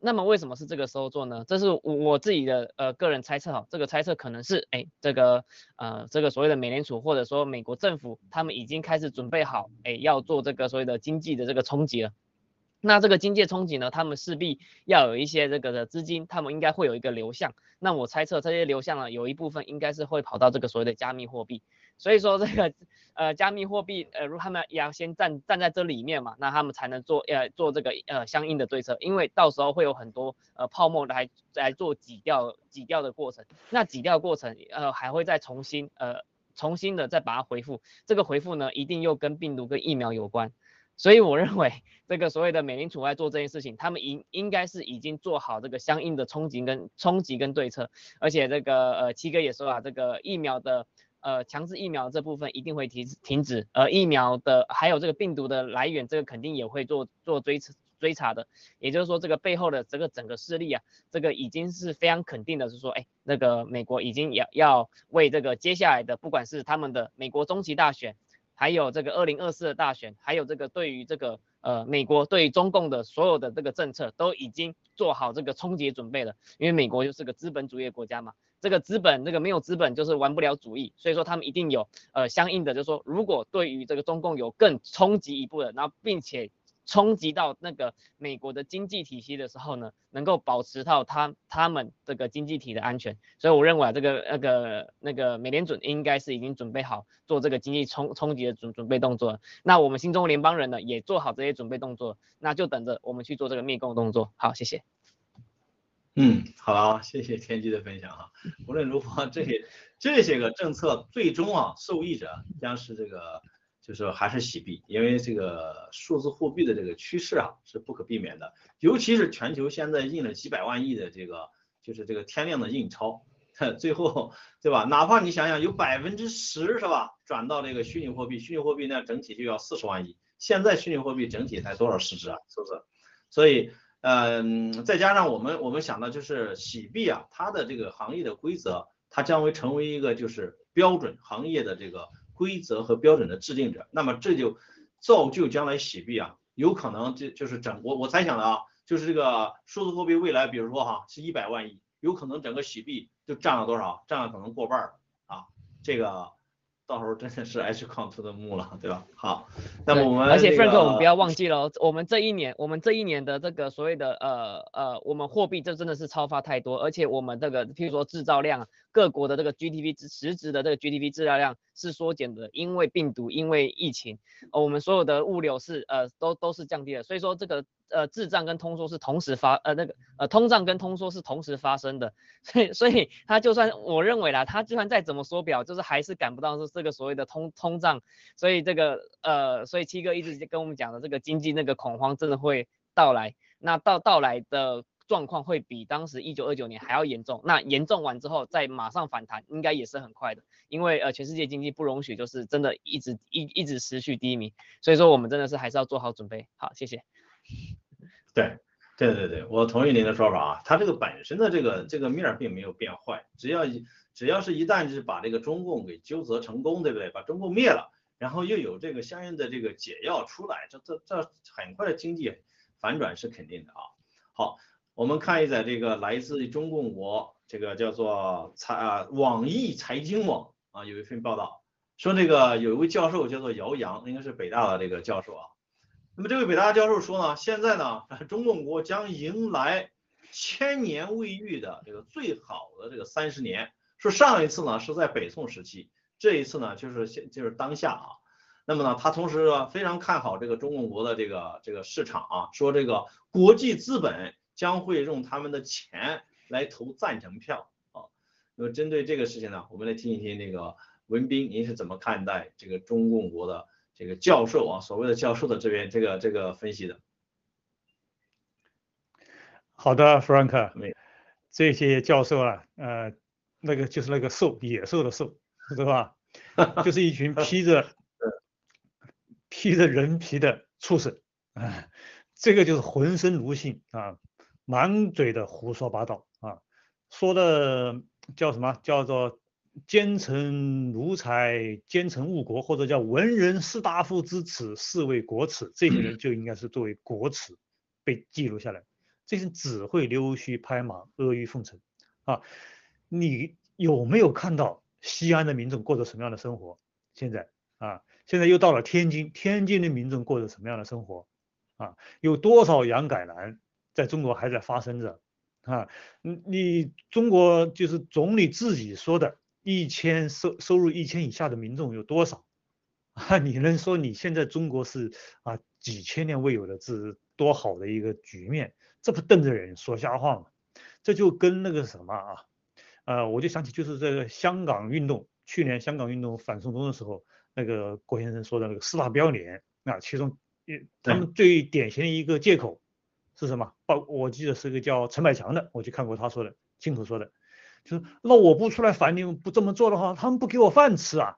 那么为什么是这个时候做呢？这是我自己的呃个人猜测哈，这个猜测可能是哎这个呃这个所谓的美联储或者说美国政府他们已经开始准备好哎要做这个所谓的经济的这个冲击了。那这个经济冲击呢，他们势必要有一些这个的资金，他们应该会有一个流向。那我猜测这些流向呢，有一部分应该是会跑到这个所谓的加密货币。所以说这个呃加密货币呃，如果他们也要先站站在这里面嘛，那他们才能做呃做这个呃相应的对策，因为到时候会有很多呃泡沫来来做挤掉挤掉的过程，那挤掉过程呃还会再重新呃重新的再把它回复，这个回复呢一定又跟病毒跟疫苗有关，所以我认为这个所谓的美联储在做这件事情，他们应应该是已经做好这个相应的冲击跟冲击跟对策，而且这个呃七哥也说了，这个疫苗的。呃，强制疫苗这部分一定会停停止，而疫苗的还有这个病毒的来源，这个肯定也会做做追追查的。也就是说，这个背后的这个整个势力啊，这个已经是非常肯定的，是说，哎，那个美国已经要要为这个接下来的，不管是他们的美国中期大选，还有这个二零二四的大选，还有这个对于这个呃美国对中共的所有的这个政策，都已经做好这个冲击准备了。因为美国就是个资本主义国家嘛。这个资本，这个没有资本就是玩不了主义，所以说他们一定有呃相应的，就是说如果对于这个中共有更冲击一步的，然后并且冲击到那个美国的经济体系的时候呢，能够保持到他他们这个经济体的安全，所以我认为啊，这个那个那个美联准应该是已经准备好做这个经济冲冲击的准准备动作，那我们新中国联邦人呢也做好这些准备动作，那就等着我们去做这个灭共动作。好，谢谢。嗯，好，谢谢天机的分享哈。无论如何，这些这些个政策最终啊，受益者将是这个，就是还是洗币，因为这个数字货币的这个趋势啊是不可避免的，尤其是全球现在印了几百万亿的这个，就是这个天量的印钞，最后对吧？哪怕你想想有百分之十是吧，转到这个虚拟货币，虚拟货币那整体就要四十万亿，现在虚拟货币整体才多少市值啊？是不是？所以。嗯，再加上我们我们想到就是洗币啊，它的这个行业的规则，它将会成为一个就是标准行业的这个规则和标准的制定者。那么这就造就将来洗币啊，有可能就就是整我我猜想的啊，就是这个数字货币未来，比如说哈是一百万亿，有可能整个洗币就占了多少？占了可能过半儿啊，这个。到时候真的是 H count 的幕了，对吧？好，那么我们而且 Frank 我们不要忘记了，我们这一年我们这一年的这个所谓的呃呃，我们货币这真的是超发太多，而且我们这个譬如说制造量，各国的这个 GDP 实质的这个 GDP 制造量是缩减的，因为病毒，因为疫情，我们所有的物流是呃都都是降低的，所以说这个。呃，滞胀跟通缩是同时发，呃，那个呃，通胀跟通缩是同时发生的，所以所以它就算我认为啦，它就算再怎么缩表，就是还是赶不到是这个所谓的通通胀，所以这个呃，所以七哥一直就跟我们讲的这个经济那个恐慌真的会到来，那到到来的状况会比当时一九二九年还要严重，那严重完之后再马上反弹，应该也是很快的，因为呃全世界经济不容许就是真的一直一一直持续低迷，所以说我们真的是还是要做好准备，好，谢谢。对，对对对，我同意您的说法啊，它这个本身的这个这个面并没有变坏，只要一只要是一旦是把这个中共给纠责成功，对不对？把中共灭了，然后又有这个相应的这个解药出来，这这这很快的经济反转是肯定的啊。好，我们看一下这个来自中共国这个叫做财啊网易财经网啊有一份报道说这个有一位教授叫做姚洋，应该是北大的这个教授啊。那么这位北大教授说呢，现在呢，中共国将迎来千年未遇的这个最好的这个三十年，说上一次呢是在北宋时期，这一次呢就是现就是当下啊。那么呢，他同时呢非常看好这个中共国的这个这个市场啊，说这个国际资本将会用他们的钱来投赞成票啊。那么针对这个事情呢，我们来听一听那个文斌，您是怎么看待这个中共国的这个教授啊，所谓的教授的这边这个这个分析的？好的，Frank，这些教授啊，呃，那个就是那个兽，野兽的兽，是吧？就是一群披着。披着人皮的畜生，啊，这个就是浑身奴性啊，满嘴的胡说八道啊，说的叫什么？叫做奸臣奴才，奸臣误国，或者叫文人士大夫之耻，是为国耻。这些人 就应该是作为国耻被记录下来。这些只会溜须拍马、阿谀奉承啊！你有没有看到西安的民众过着什么样的生活？现在啊？现在又到了天津，天津的民众过着什么样的生活？啊，有多少洋改蓝在中国还在发生着？啊，你你中国就是总理自己说的，一千收收入一千以下的民众有多少？啊，你能说你现在中国是啊几千年未有的是多好的一个局面？这不瞪着人说瞎话吗？这就跟那个什么啊，呃，我就想起就是这个香港运动，去年香港运动反送中的时候。那个郭先生说的那个四大标联啊，其中一他们最典型的一个借口是什么？报我记得是个叫陈百强的，我去看过他说的，亲口说的，就是那我不出来反你们不这么做的话，他们不给我饭吃啊，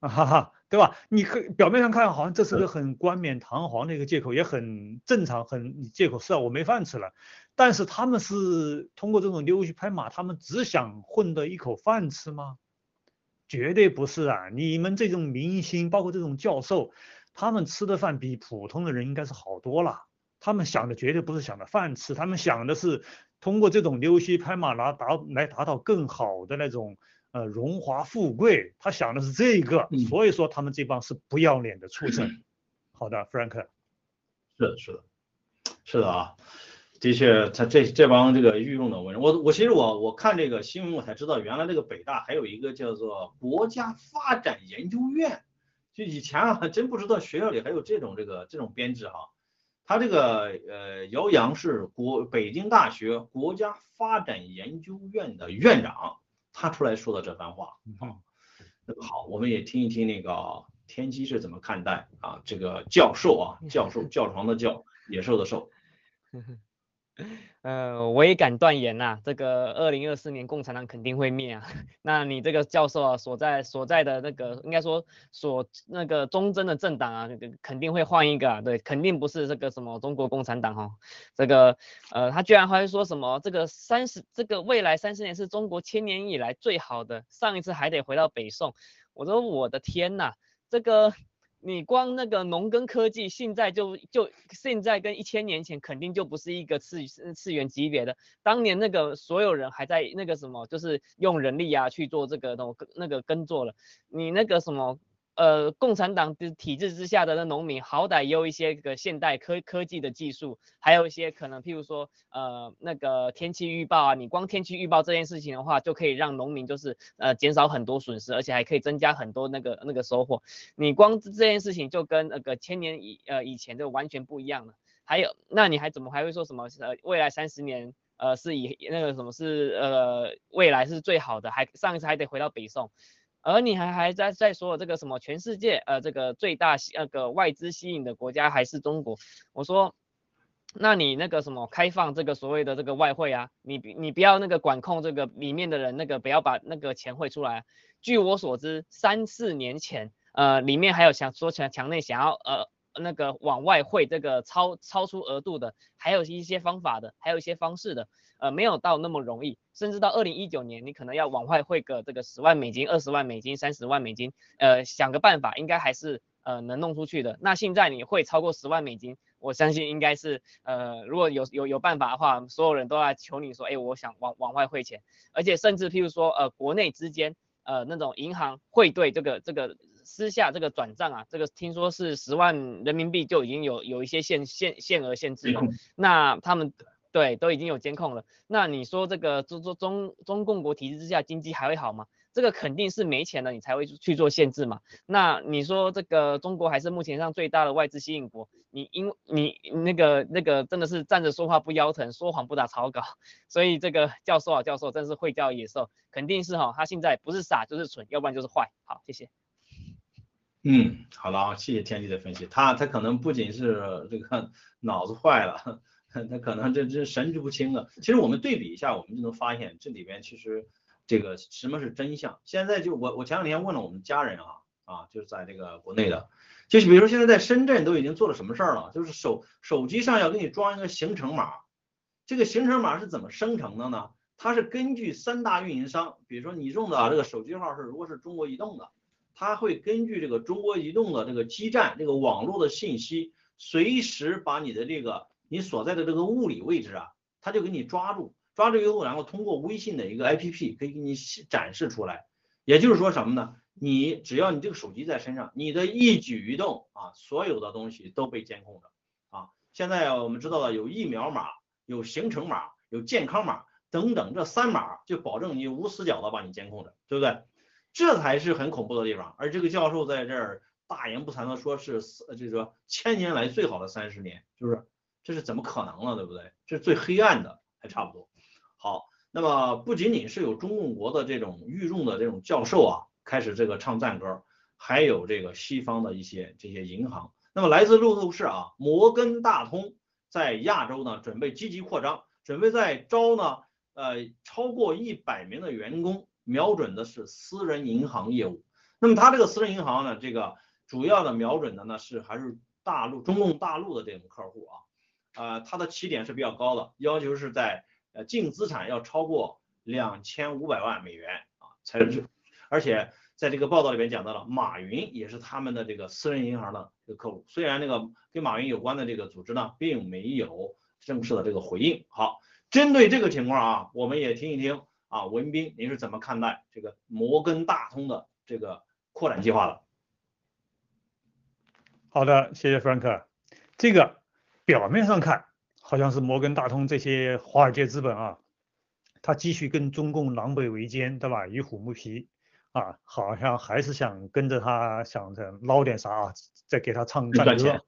啊哈哈，对吧？你可表面上看好像这是个很冠冕堂皇的一个借口，也很正常，很借口是啊，我没饭吃了，但是他们是通过这种溜须拍马，他们只想混得一口饭吃吗？绝对不是啊！你们这种明星，包括这种教授，他们吃的饭比普通的人应该是好多了。他们想的绝对不是想着饭吃，他们想的是通过这种溜须拍马来达来达到更好的那种呃荣华富贵。他想的是这个，所以说他们这帮是不要脸的畜生。好的，Frank，是的，是的，是的啊。的确，他这这帮这个御用的文人，我我其实我我看这个新闻，我才知道原来这个北大还有一个叫做国家发展研究院，就以前啊还真不知道学校里还有这种这个这种编制哈。他这个呃姚洋是国北京大学国家发展研究院的院长，他出来说的这番话啊。那个好，我们也听一听那个天机是怎么看待啊这个教授啊教授教床的教野兽的兽。呃，我也敢断言呐，这个二零二四年共产党肯定会灭啊。那你这个教授啊，所在所在的那个，应该说所那个忠贞的政党啊，肯定会换一个啊。对，肯定不是这个什么中国共产党哈。这个呃，他居然还说什么这个三十这个未来三十年是中国千年以来最好的，上一次还得回到北宋。我说我的天呐，这个。你光那个农耕科技，现在就就现在跟一千年前肯定就不是一个次次元级别的。当年那个所有人还在那个什么，就是用人力啊去做这个那那个耕作了。你那个什么。呃，共产党的体制之下的那农民，好歹也有一些个现代科科技的技术，还有一些可能，譬如说，呃，那个天气预报啊，你光天气预报这件事情的话，就可以让农民就是呃减少很多损失，而且还可以增加很多那个那个收获。你光这件事情就跟那个千年以呃以前就完全不一样了。还有，那你还怎么还会说什么呃未来三十年呃是以那个什么是呃未来是最好的？还上一次还得回到北宋。而你还还在在说这个什么全世界呃这个最大那个外资吸引的国家还是中国？我说，那你那个什么开放这个所谓的这个外汇啊，你你不要那个管控这个里面的人，那个不要把那个钱汇出来。据我所知，三四年前呃里面还有想说强强内想要呃那个往外汇这个超超出额度的，还有一些方法的，还有一些方式的。呃，没有到那么容易，甚至到二零一九年，你可能要往外汇个这个十万美金、二十万美金、三十万美金，呃，想个办法，应该还是呃能弄出去的。那现在你会超过十万美金，我相信应该是呃，如果有有有办法的话，所有人都来求你说，哎，我想往往外汇钱，而且甚至譬如说，呃，国内之间，呃，那种银行汇兑这个这个私下这个转账啊，这个听说是十万人民币就已经有有一些限限限额限制了，那他们。对，都已经有监控了。那你说这个中中中中共国体制之下经济还会好吗？这个肯定是没钱了，你才会去做限制嘛。那你说这个中国还是目前上最大的外资吸引国，你因你那个那个真的是站着说话不腰疼，说谎不打草稿。所以这个 教授啊，教授真是会教野兽，肯定是哈，他现在不是傻就是蠢，要不然就是坏。好，谢谢。嗯，好了，谢谢天地的分析。他他可能不仅是这个脑子坏了，他可能这这神志不清了。其实我们对比一下，我们就能发现这里边其实。这个什么是真相？现在就我我前两天问了我们家人啊啊，就是在这个国内的，就是比如说现在在深圳都已经做了什么事儿了？就是手手机上要给你装一个行程码，这个行程码是怎么生成的呢？它是根据三大运营商，比如说你用的这个手机号是如果是中国移动的，它会根据这个中国移动的这个基站这个网络的信息，随时把你的这个你所在的这个物理位置啊，它就给你抓住。抓住以后，然后通过微信的一个 APP 可以给你展示出来。也就是说什么呢？你只要你这个手机在身上，你的一举一动啊，所有的东西都被监控着啊。现在我们知道了有疫苗码、有行程码、有健康码等等，这三码就保证你无死角的把你监控着，对不对？这才是很恐怖的地方。而这个教授在这儿大言不惭的说是，就是说千年来最好的三十年，是不是？这是怎么可能了，对不对？这是最黑暗的，还差不多。好，那么不仅仅是有中共国的这种御用的这种教授啊，开始这个唱赞歌，还有这个西方的一些这些银行。那么来自路透社啊，摩根大通在亚洲呢准备积极扩张，准备在招呢呃超过一百名的员工，瞄准的是私人银行业务。那么它这个私人银行呢，这个主要的瞄准的呢是还是大陆中共大陆的这种客户啊，呃，它的起点是比较高的，要求是在。呃，净资产要超过两千五百万美元啊，才是。而且在这个报道里边讲到了，马云也是他们的这个私人银行的这个客户。虽然那个跟马云有关的这个组织呢，并没有正式的这个回应。好，针对这个情况啊，我们也听一听啊，文斌您是怎么看待这个摩根大通的这个扩展计划的？好的，谢谢 Frank。这个表面上看。好像是摩根大通这些华尔街资本啊，他继续跟中共狼狈为奸，对吧？与虎谋皮啊，好像还是想跟着他，想着捞点啥啊，再给他唱赞歌。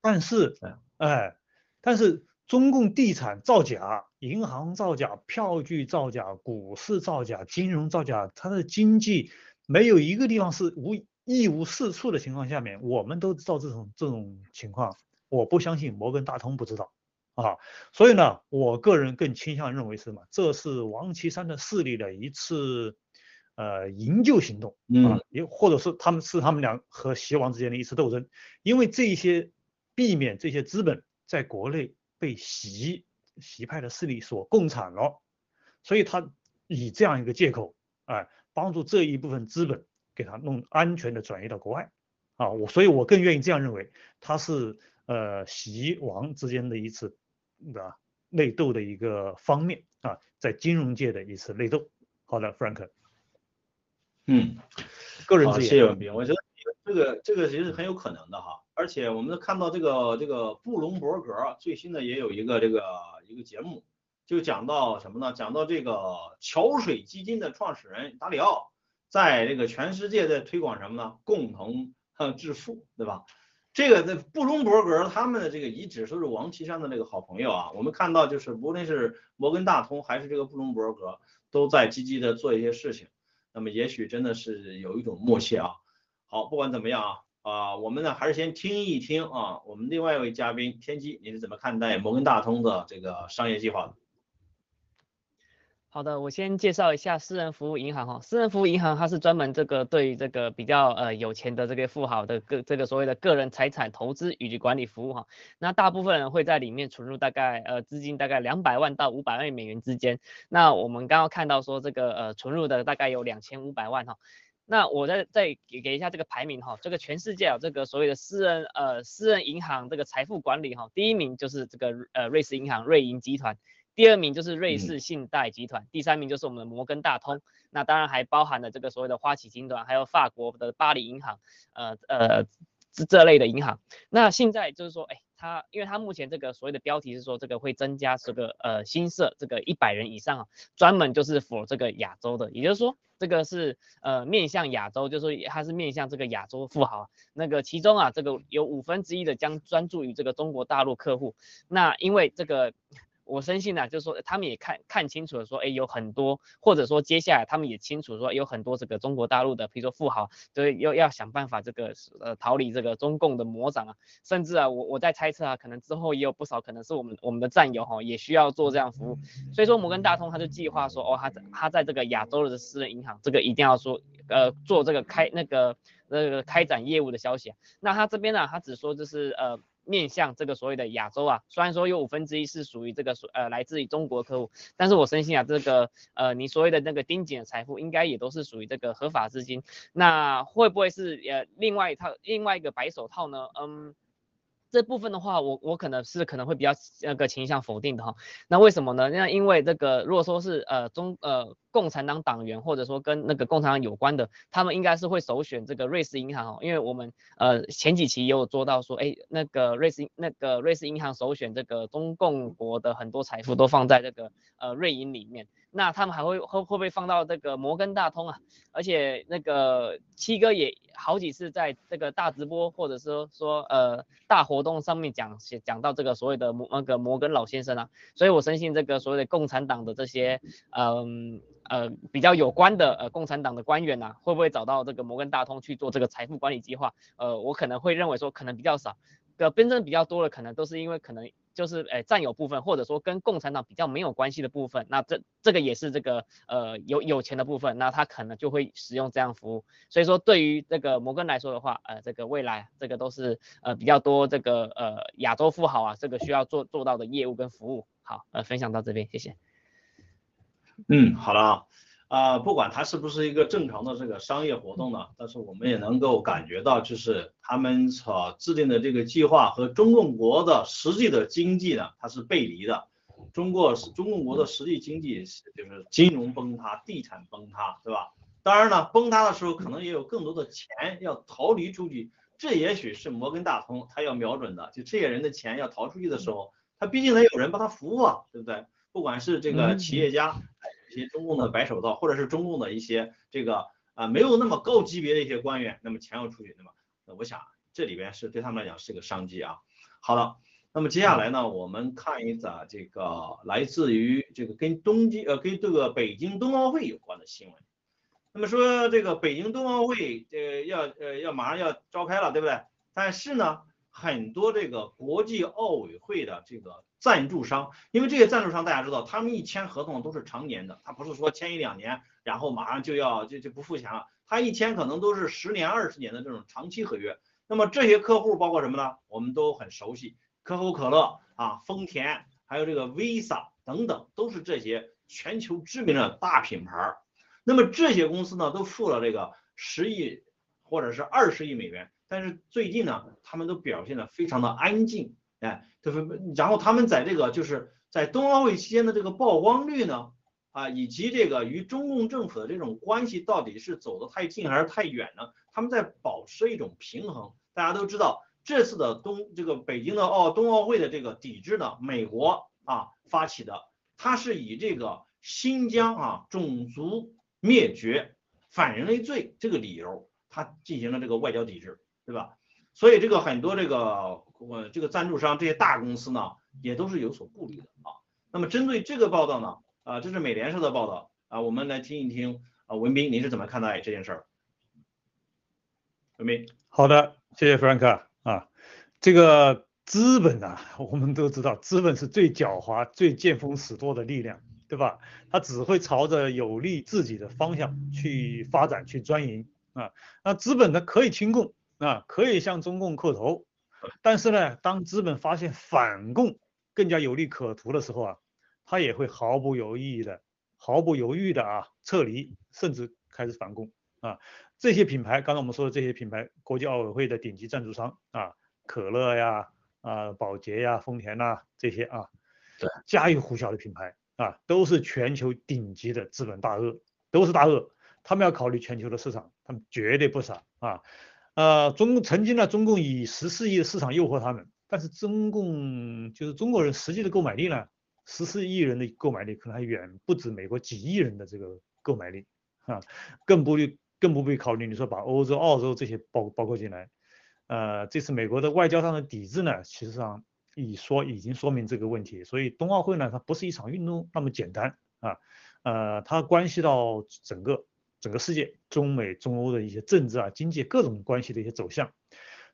但是，哎，但是中共地产造假、银行造假、票据造假、股市造假、金融造假，它的经济没有一个地方是无一无是处的情况下面，我们都知道这种这种情况。我不相信摩根大通不知道。啊，所以呢，我个人更倾向认为是什么？这是王岐山的势力的一次呃营救行动。啊，也或者是他们是他们俩和习王之间的一次斗争，因为这些避免这些资本在国内被习习派的势力所共产了，所以他以这样一个借口，哎，帮助这一部分资本给他弄安全的转移到国外。啊，我所以我更愿意这样认为，他是呃习王之间的一次。的内斗的一个方面啊，在金融界的一次内斗。好的，Frank。嗯，个人谢谢文斌，我觉得这个这个其实很有可能的哈。而且我们看到这个这个布隆伯格最新的也有一个这个一个节目，就讲到什么呢？讲到这个桥水基金的创始人达里奥，在这个全世界在推广什么呢？共同致富，对吧？这个布隆伯格他们的这个遗址都是王岐山的那个好朋友啊。我们看到就是无论是摩根大通还是这个布隆伯格，都在积极的做一些事情。那么也许真的是有一种默契啊。好，不管怎么样啊，啊，我们呢还是先听一听啊，我们另外一位嘉宾天机，你是怎么看待摩根大通的这个商业计划的？好的，我先介绍一下私人服务银行哈。私人服务银行它是专门这个对这个比较呃有钱的这个富豪的个这个所谓的个人财产投资以及管理服务哈。那大部分人会在里面存入大概呃资金大概两百万到五百万美元之间。那我们刚刚看到说这个呃存入的大概有两千五百万哈。那我再再给给一下这个排名哈。这个全世界啊这个所谓的私人呃私人银行这个财富管理哈，第一名就是这个呃瑞士银行瑞银集团。第二名就是瑞士信贷集团，第三名就是我们的摩根大通，那当然还包含了这个所谓的花旗集团，还有法国的巴黎银行，呃呃这这类的银行。那现在就是说，哎，它因为它目前这个所谓的标题是说这个会增加这个呃新设这个一百人以上啊，专门就是 for 这个亚洲的，也就是说这个是呃面向亚洲，就是说它是面向这个亚洲富豪，那个其中啊这个有五分之一的将专注于这个中国大陆客户，那因为这个。我深信呢，就是说他们也看看清楚了，说哎有很多，或者说接下来他们也清楚说有很多这个中国大陆的，比如说富豪，对要要想办法这个呃逃离这个中共的魔掌啊，甚至啊我我在猜测啊，可能之后也有不少可能是我们我们的战友哈，也需要做这样服务，所以说摩根大通他就计划说哦他他在这个亚洲的私人银行这个一定要说呃做这个开那个那个开展业务的消息，那他这边呢他只说就是呃。面向这个所谓的亚洲啊，虽然说有五分之一是属于这个呃来自于中国客户，但是我深信啊，这个呃你所谓的那个盯紧的财富，应该也都是属于这个合法资金。那会不会是呃另外一套另外一个白手套呢？嗯。这部分的话，我我可能是可能会比较那个倾向否定的哈。那为什么呢？那因为这个如果说是呃中呃共产党党员或者说跟那个共产党有关的，他们应该是会首选这个瑞士银行哦，因为我们呃前几期也有做到说，哎那个瑞士那个瑞士银行首选这个中共国的很多财富都放在这个呃瑞银里面。那他们还会会会不会放到这个摩根大通啊？而且那个七哥也好几次在这个大直播或者说说呃大活动上面讲讲到这个所谓的摩那个摩根老先生啊，所以我相信这个所谓的共产党的这些嗯呃比较有关的呃共产党的官员呐，会不会找到这个摩根大通去做这个财富管理计划？呃，我可能会认为说可能比较少，呃真正比较多的可能都是因为可能。就是诶占有部分，或者说跟共产党比较没有关系的部分，那这这个也是这个呃有有钱的部分，那他可能就会使用这样服务。所以说对于这个摩根来说的话，呃这个未来这个都是呃比较多这个呃亚洲富豪啊，这个需要做做到的业务跟服务。好，呃分享到这边，谢谢。嗯，好了。啊，不管它是不是一个正常的这个商业活动呢，但是我们也能够感觉到，就是他们所制定的这个计划和中共国的实际的经济呢，它是背离的。中国是中共国的实际经济是就是金融崩塌、地产崩塌，对吧？当然呢，崩塌的时候可能也有更多的钱要逃离出去，这也许是摩根大通他要瞄准的，就这些人的钱要逃出去的时候，他毕竟得有人帮他服务啊，对不对？不管是这个企业家。一些中共的白手套，或者是中共的一些这个啊没有那么高级别的一些官员，那么钱要出去，那么我想这里边是对他们来讲是个商机啊。好了，那么接下来呢，我们看一则这个来自于这个跟东京呃跟这个北京冬奥会有关的新闻。那么说这个北京冬奥会呃要呃要马上要召开了，对不对？但是呢，很多这个国际奥委会的这个。赞助商，因为这些赞助商大家知道，他们一签合同都是常年的，他不是说签一两年，然后马上就要就就不付钱了，他一签可能都是十年二十年的这种长期合约。那么这些客户包括什么呢？我们都很熟悉，可口可乐啊、丰田，还有这个 Visa 等等，都是这些全球知名的大品牌。那么这些公司呢，都付了这个十亿或者是二十亿美元，但是最近呢，他们都表现的非常的安静。哎，就是，然后他们在这个就是在冬奥会期间的这个曝光率呢，啊，以及这个与中共政府的这种关系到底是走得太近还是太远呢？他们在保持一种平衡。大家都知道，这次的冬这个北京的奥冬奥会的这个抵制呢，美国啊发起的，它是以这个新疆啊种族灭绝、反人类罪这个理由，它进行了这个外交抵制，对吧？所以这个很多这个我这个赞助商这些大公司呢，也都是有所顾虑的啊。那么针对这个报道呢，啊，这是美联社的报道啊，我们来听一听啊，文斌您是怎么看待这件事儿？文斌，好的，谢谢弗兰克啊。这个资本啊，我们都知道，资本是最狡猾、最见风使舵的力量，对吧？它只会朝着有利自己的方向去发展、去钻营啊。那资本呢，可以清共。啊，可以向中共叩头，但是呢，当资本发现反共更加有利可图的时候啊，他也会毫不犹豫的、毫不犹豫的啊撤离，甚至开始反共啊。这些品牌，刚才我们说的这些品牌，国际奥委会的顶级赞助商啊，可乐呀、啊宝洁呀、丰田呐这些啊，对，家喻户晓的品牌啊，都是全球顶级的资本大鳄，都是大鳄，他们要考虑全球的市场，他们绝对不傻啊。呃，中曾经呢，中共以十四亿的市场诱惑他们但是中共就是中国人实际的购买力呢，十四亿人的购买力可能还远不止美国几亿人的这个购买力啊，更不更不必考虑你说把欧洲、澳洲这些包包括进来，呃，这次美国的外交上的抵制呢，其实上已说已经说明这个问题，所以冬奥会呢，它不是一场运动那么简单啊，呃，它关系到整个整个世界中美中欧的一些政治啊、经济各种关系的一些走向。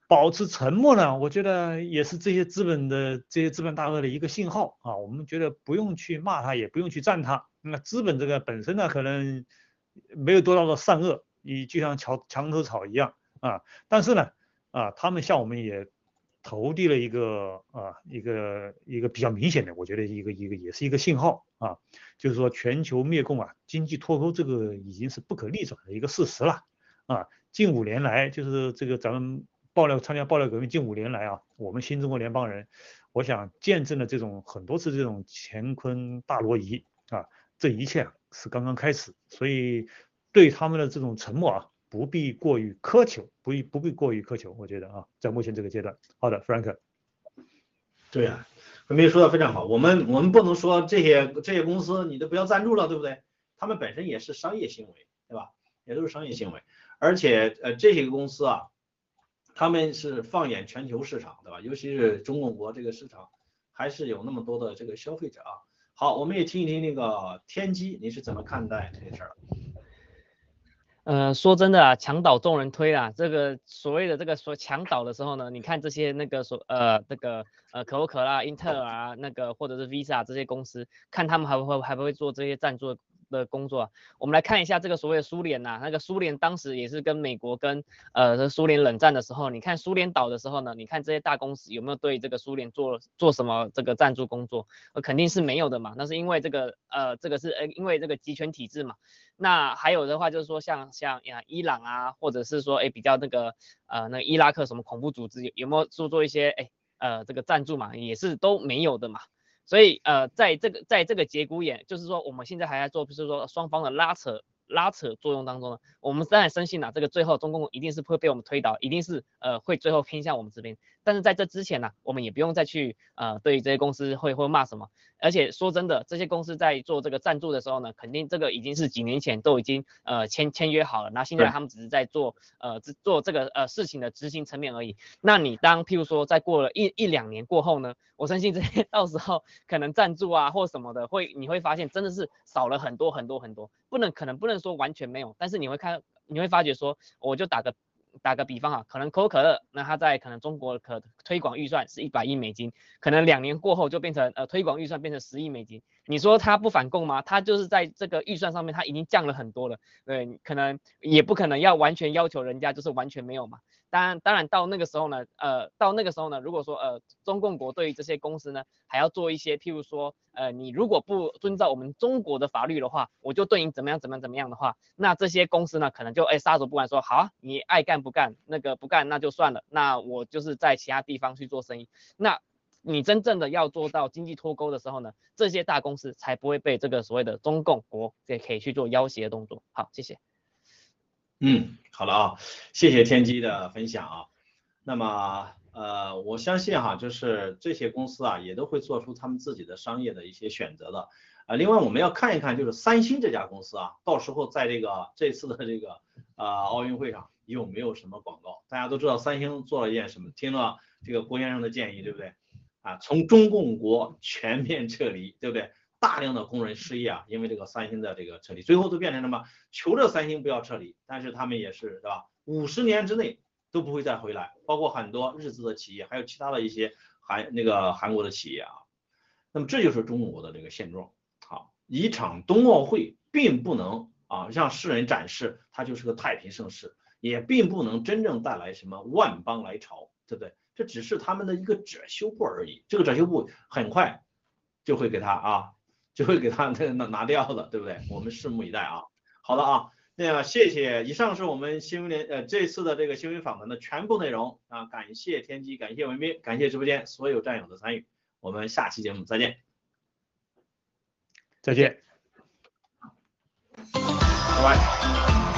保持沉默呢，我觉得也是这些资本的这些资本大鳄的一个信号啊。我们觉得不用去骂他，也不用去赞他。那资本这个本身呢，可能没有多大的善恶，你就像墙墙头草一样啊。但是呢，啊，他们向我们也投递了一个啊一个一个比较明显的，我觉得一个一个也是一个信号啊，就是说全球灭共啊，经济脱钩这个已经是不可逆转的一个事实了啊。近五年来，就是这个咱们。爆料参加爆料革命近五年来啊，我们新中国联邦人，我想见证了这种很多次这种乾坤大挪移啊，这一切是刚刚开始，所以对他们的这种沉默啊，不必过于苛求，不必不必过于苛求，我觉得啊，在目前这个阶段，好的，Frank，对啊，文斌说的非常好，我们我们不能说这些这些公司你都不要赞助了，对不对？他们本身也是商业行为，对吧？也都是商业行为，而且呃这些公司啊。他们是放眼全球市场，对吧？尤其是中国国这个市场，还是有那么多的这个消费者啊。好，我们也听一听那个天机，你是怎么看待这事儿？呃，说真的啊，墙倒众人推啊，这个所谓的这个说墙倒的时候呢，你看这些那个所呃那个呃可口可乐、英特尔啊，那个或者是 Visa 这些公司，看他们还会还不会做这些赞助。的工作，我们来看一下这个所谓的苏联呐，那个苏联当时也是跟美国跟呃苏联冷战的时候，你看苏联倒的时候呢，你看这些大公司有没有对这个苏联做做什么这个赞助工作？呃肯定是没有的嘛，那是因为这个呃这个是呃因为这个集权体制嘛。那还有的话就是说像像呀伊朗啊，或者是说哎比较那个呃那伊拉克什么恐怖组织有有没有做做一些哎呃这个赞助嘛，也是都没有的嘛。所以，呃，在这个在这个节骨眼，就是说我们现在还在做，就是说双方的拉扯。拉扯作用当中呢，我们当然深信呐，这个最后中共一定是会被我们推倒，一定是呃会最后偏向我们这边。但是在这之前呢，我们也不用再去呃对于这些公司会会骂什么。而且说真的，这些公司在做这个赞助的时候呢，肯定这个已经是几年前都已经呃签签约好了，那现在他们只是在做呃做这个呃事情的执行层面而已。那你当譬如说在过了一一两年过后呢，我相信这些到时候可能赞助啊或什么的会你会发现真的是少了很多很多很多。不能，可能不能说完全没有，但是你会看，你会发觉说，我就打个打个比方啊，可能可口可乐，那它在可能中国可推广预算是一百亿美金，可能两年过后就变成呃推广预算变成十亿美金，你说它不反共吗？它就是在这个预算上面它已经降了很多了，对，可能也不可能要完全要求人家就是完全没有嘛。当然，当然到那个时候呢，呃，到那个时候呢，如果说呃中共国对于这些公司呢，还要做一些，譬如说，呃，你如果不遵照我们中国的法律的话，我就对你怎么样怎么样怎么样的话，那这些公司呢，可能就哎撒手不管，说好，你爱干不干，那个不干那就算了，那我就是在其他地方去做生意。那你真正的要做到经济脱钩的时候呢，这些大公司才不会被这个所谓的中共国给可以去做要挟的动作。好，谢谢。嗯，好了啊，谢谢天机的分享啊。那么呃，我相信哈，就是这些公司啊，也都会做出他们自己的商业的一些选择的啊。另外我们要看一看，就是三星这家公司啊，到时候在这个这次的这个呃奥运会上有没有什么广告？大家都知道三星做了一件什么？听了这个郭先生的建议，对不对？啊，从中共国全面撤离，对不对？大量的工人失业啊，因为这个三星的这个撤离，最后都变成什么？求着三星不要撤离，但是他们也是，对吧？五十年之内都不会再回来，包括很多日资的企业，还有其他的一些韩那个韩国的企业啊。那么这就是中国的这个现状。好，一场冬奥会并不能啊让世人展示它就是个太平盛世，也并不能真正带来什么万邦来朝，对不对？这只是他们的一个遮羞布而已。这个遮羞布很快就会给他啊。就会给他那个拿拿掉的，对不对？我们拭目以待啊。好的啊，那个谢谢。以上是我们新闻联呃这次的这个新闻访谈的全部内容啊。感谢天机，感谢文斌，感谢直播间所有战友的参与。我们下期节目再见，再见，拜拜。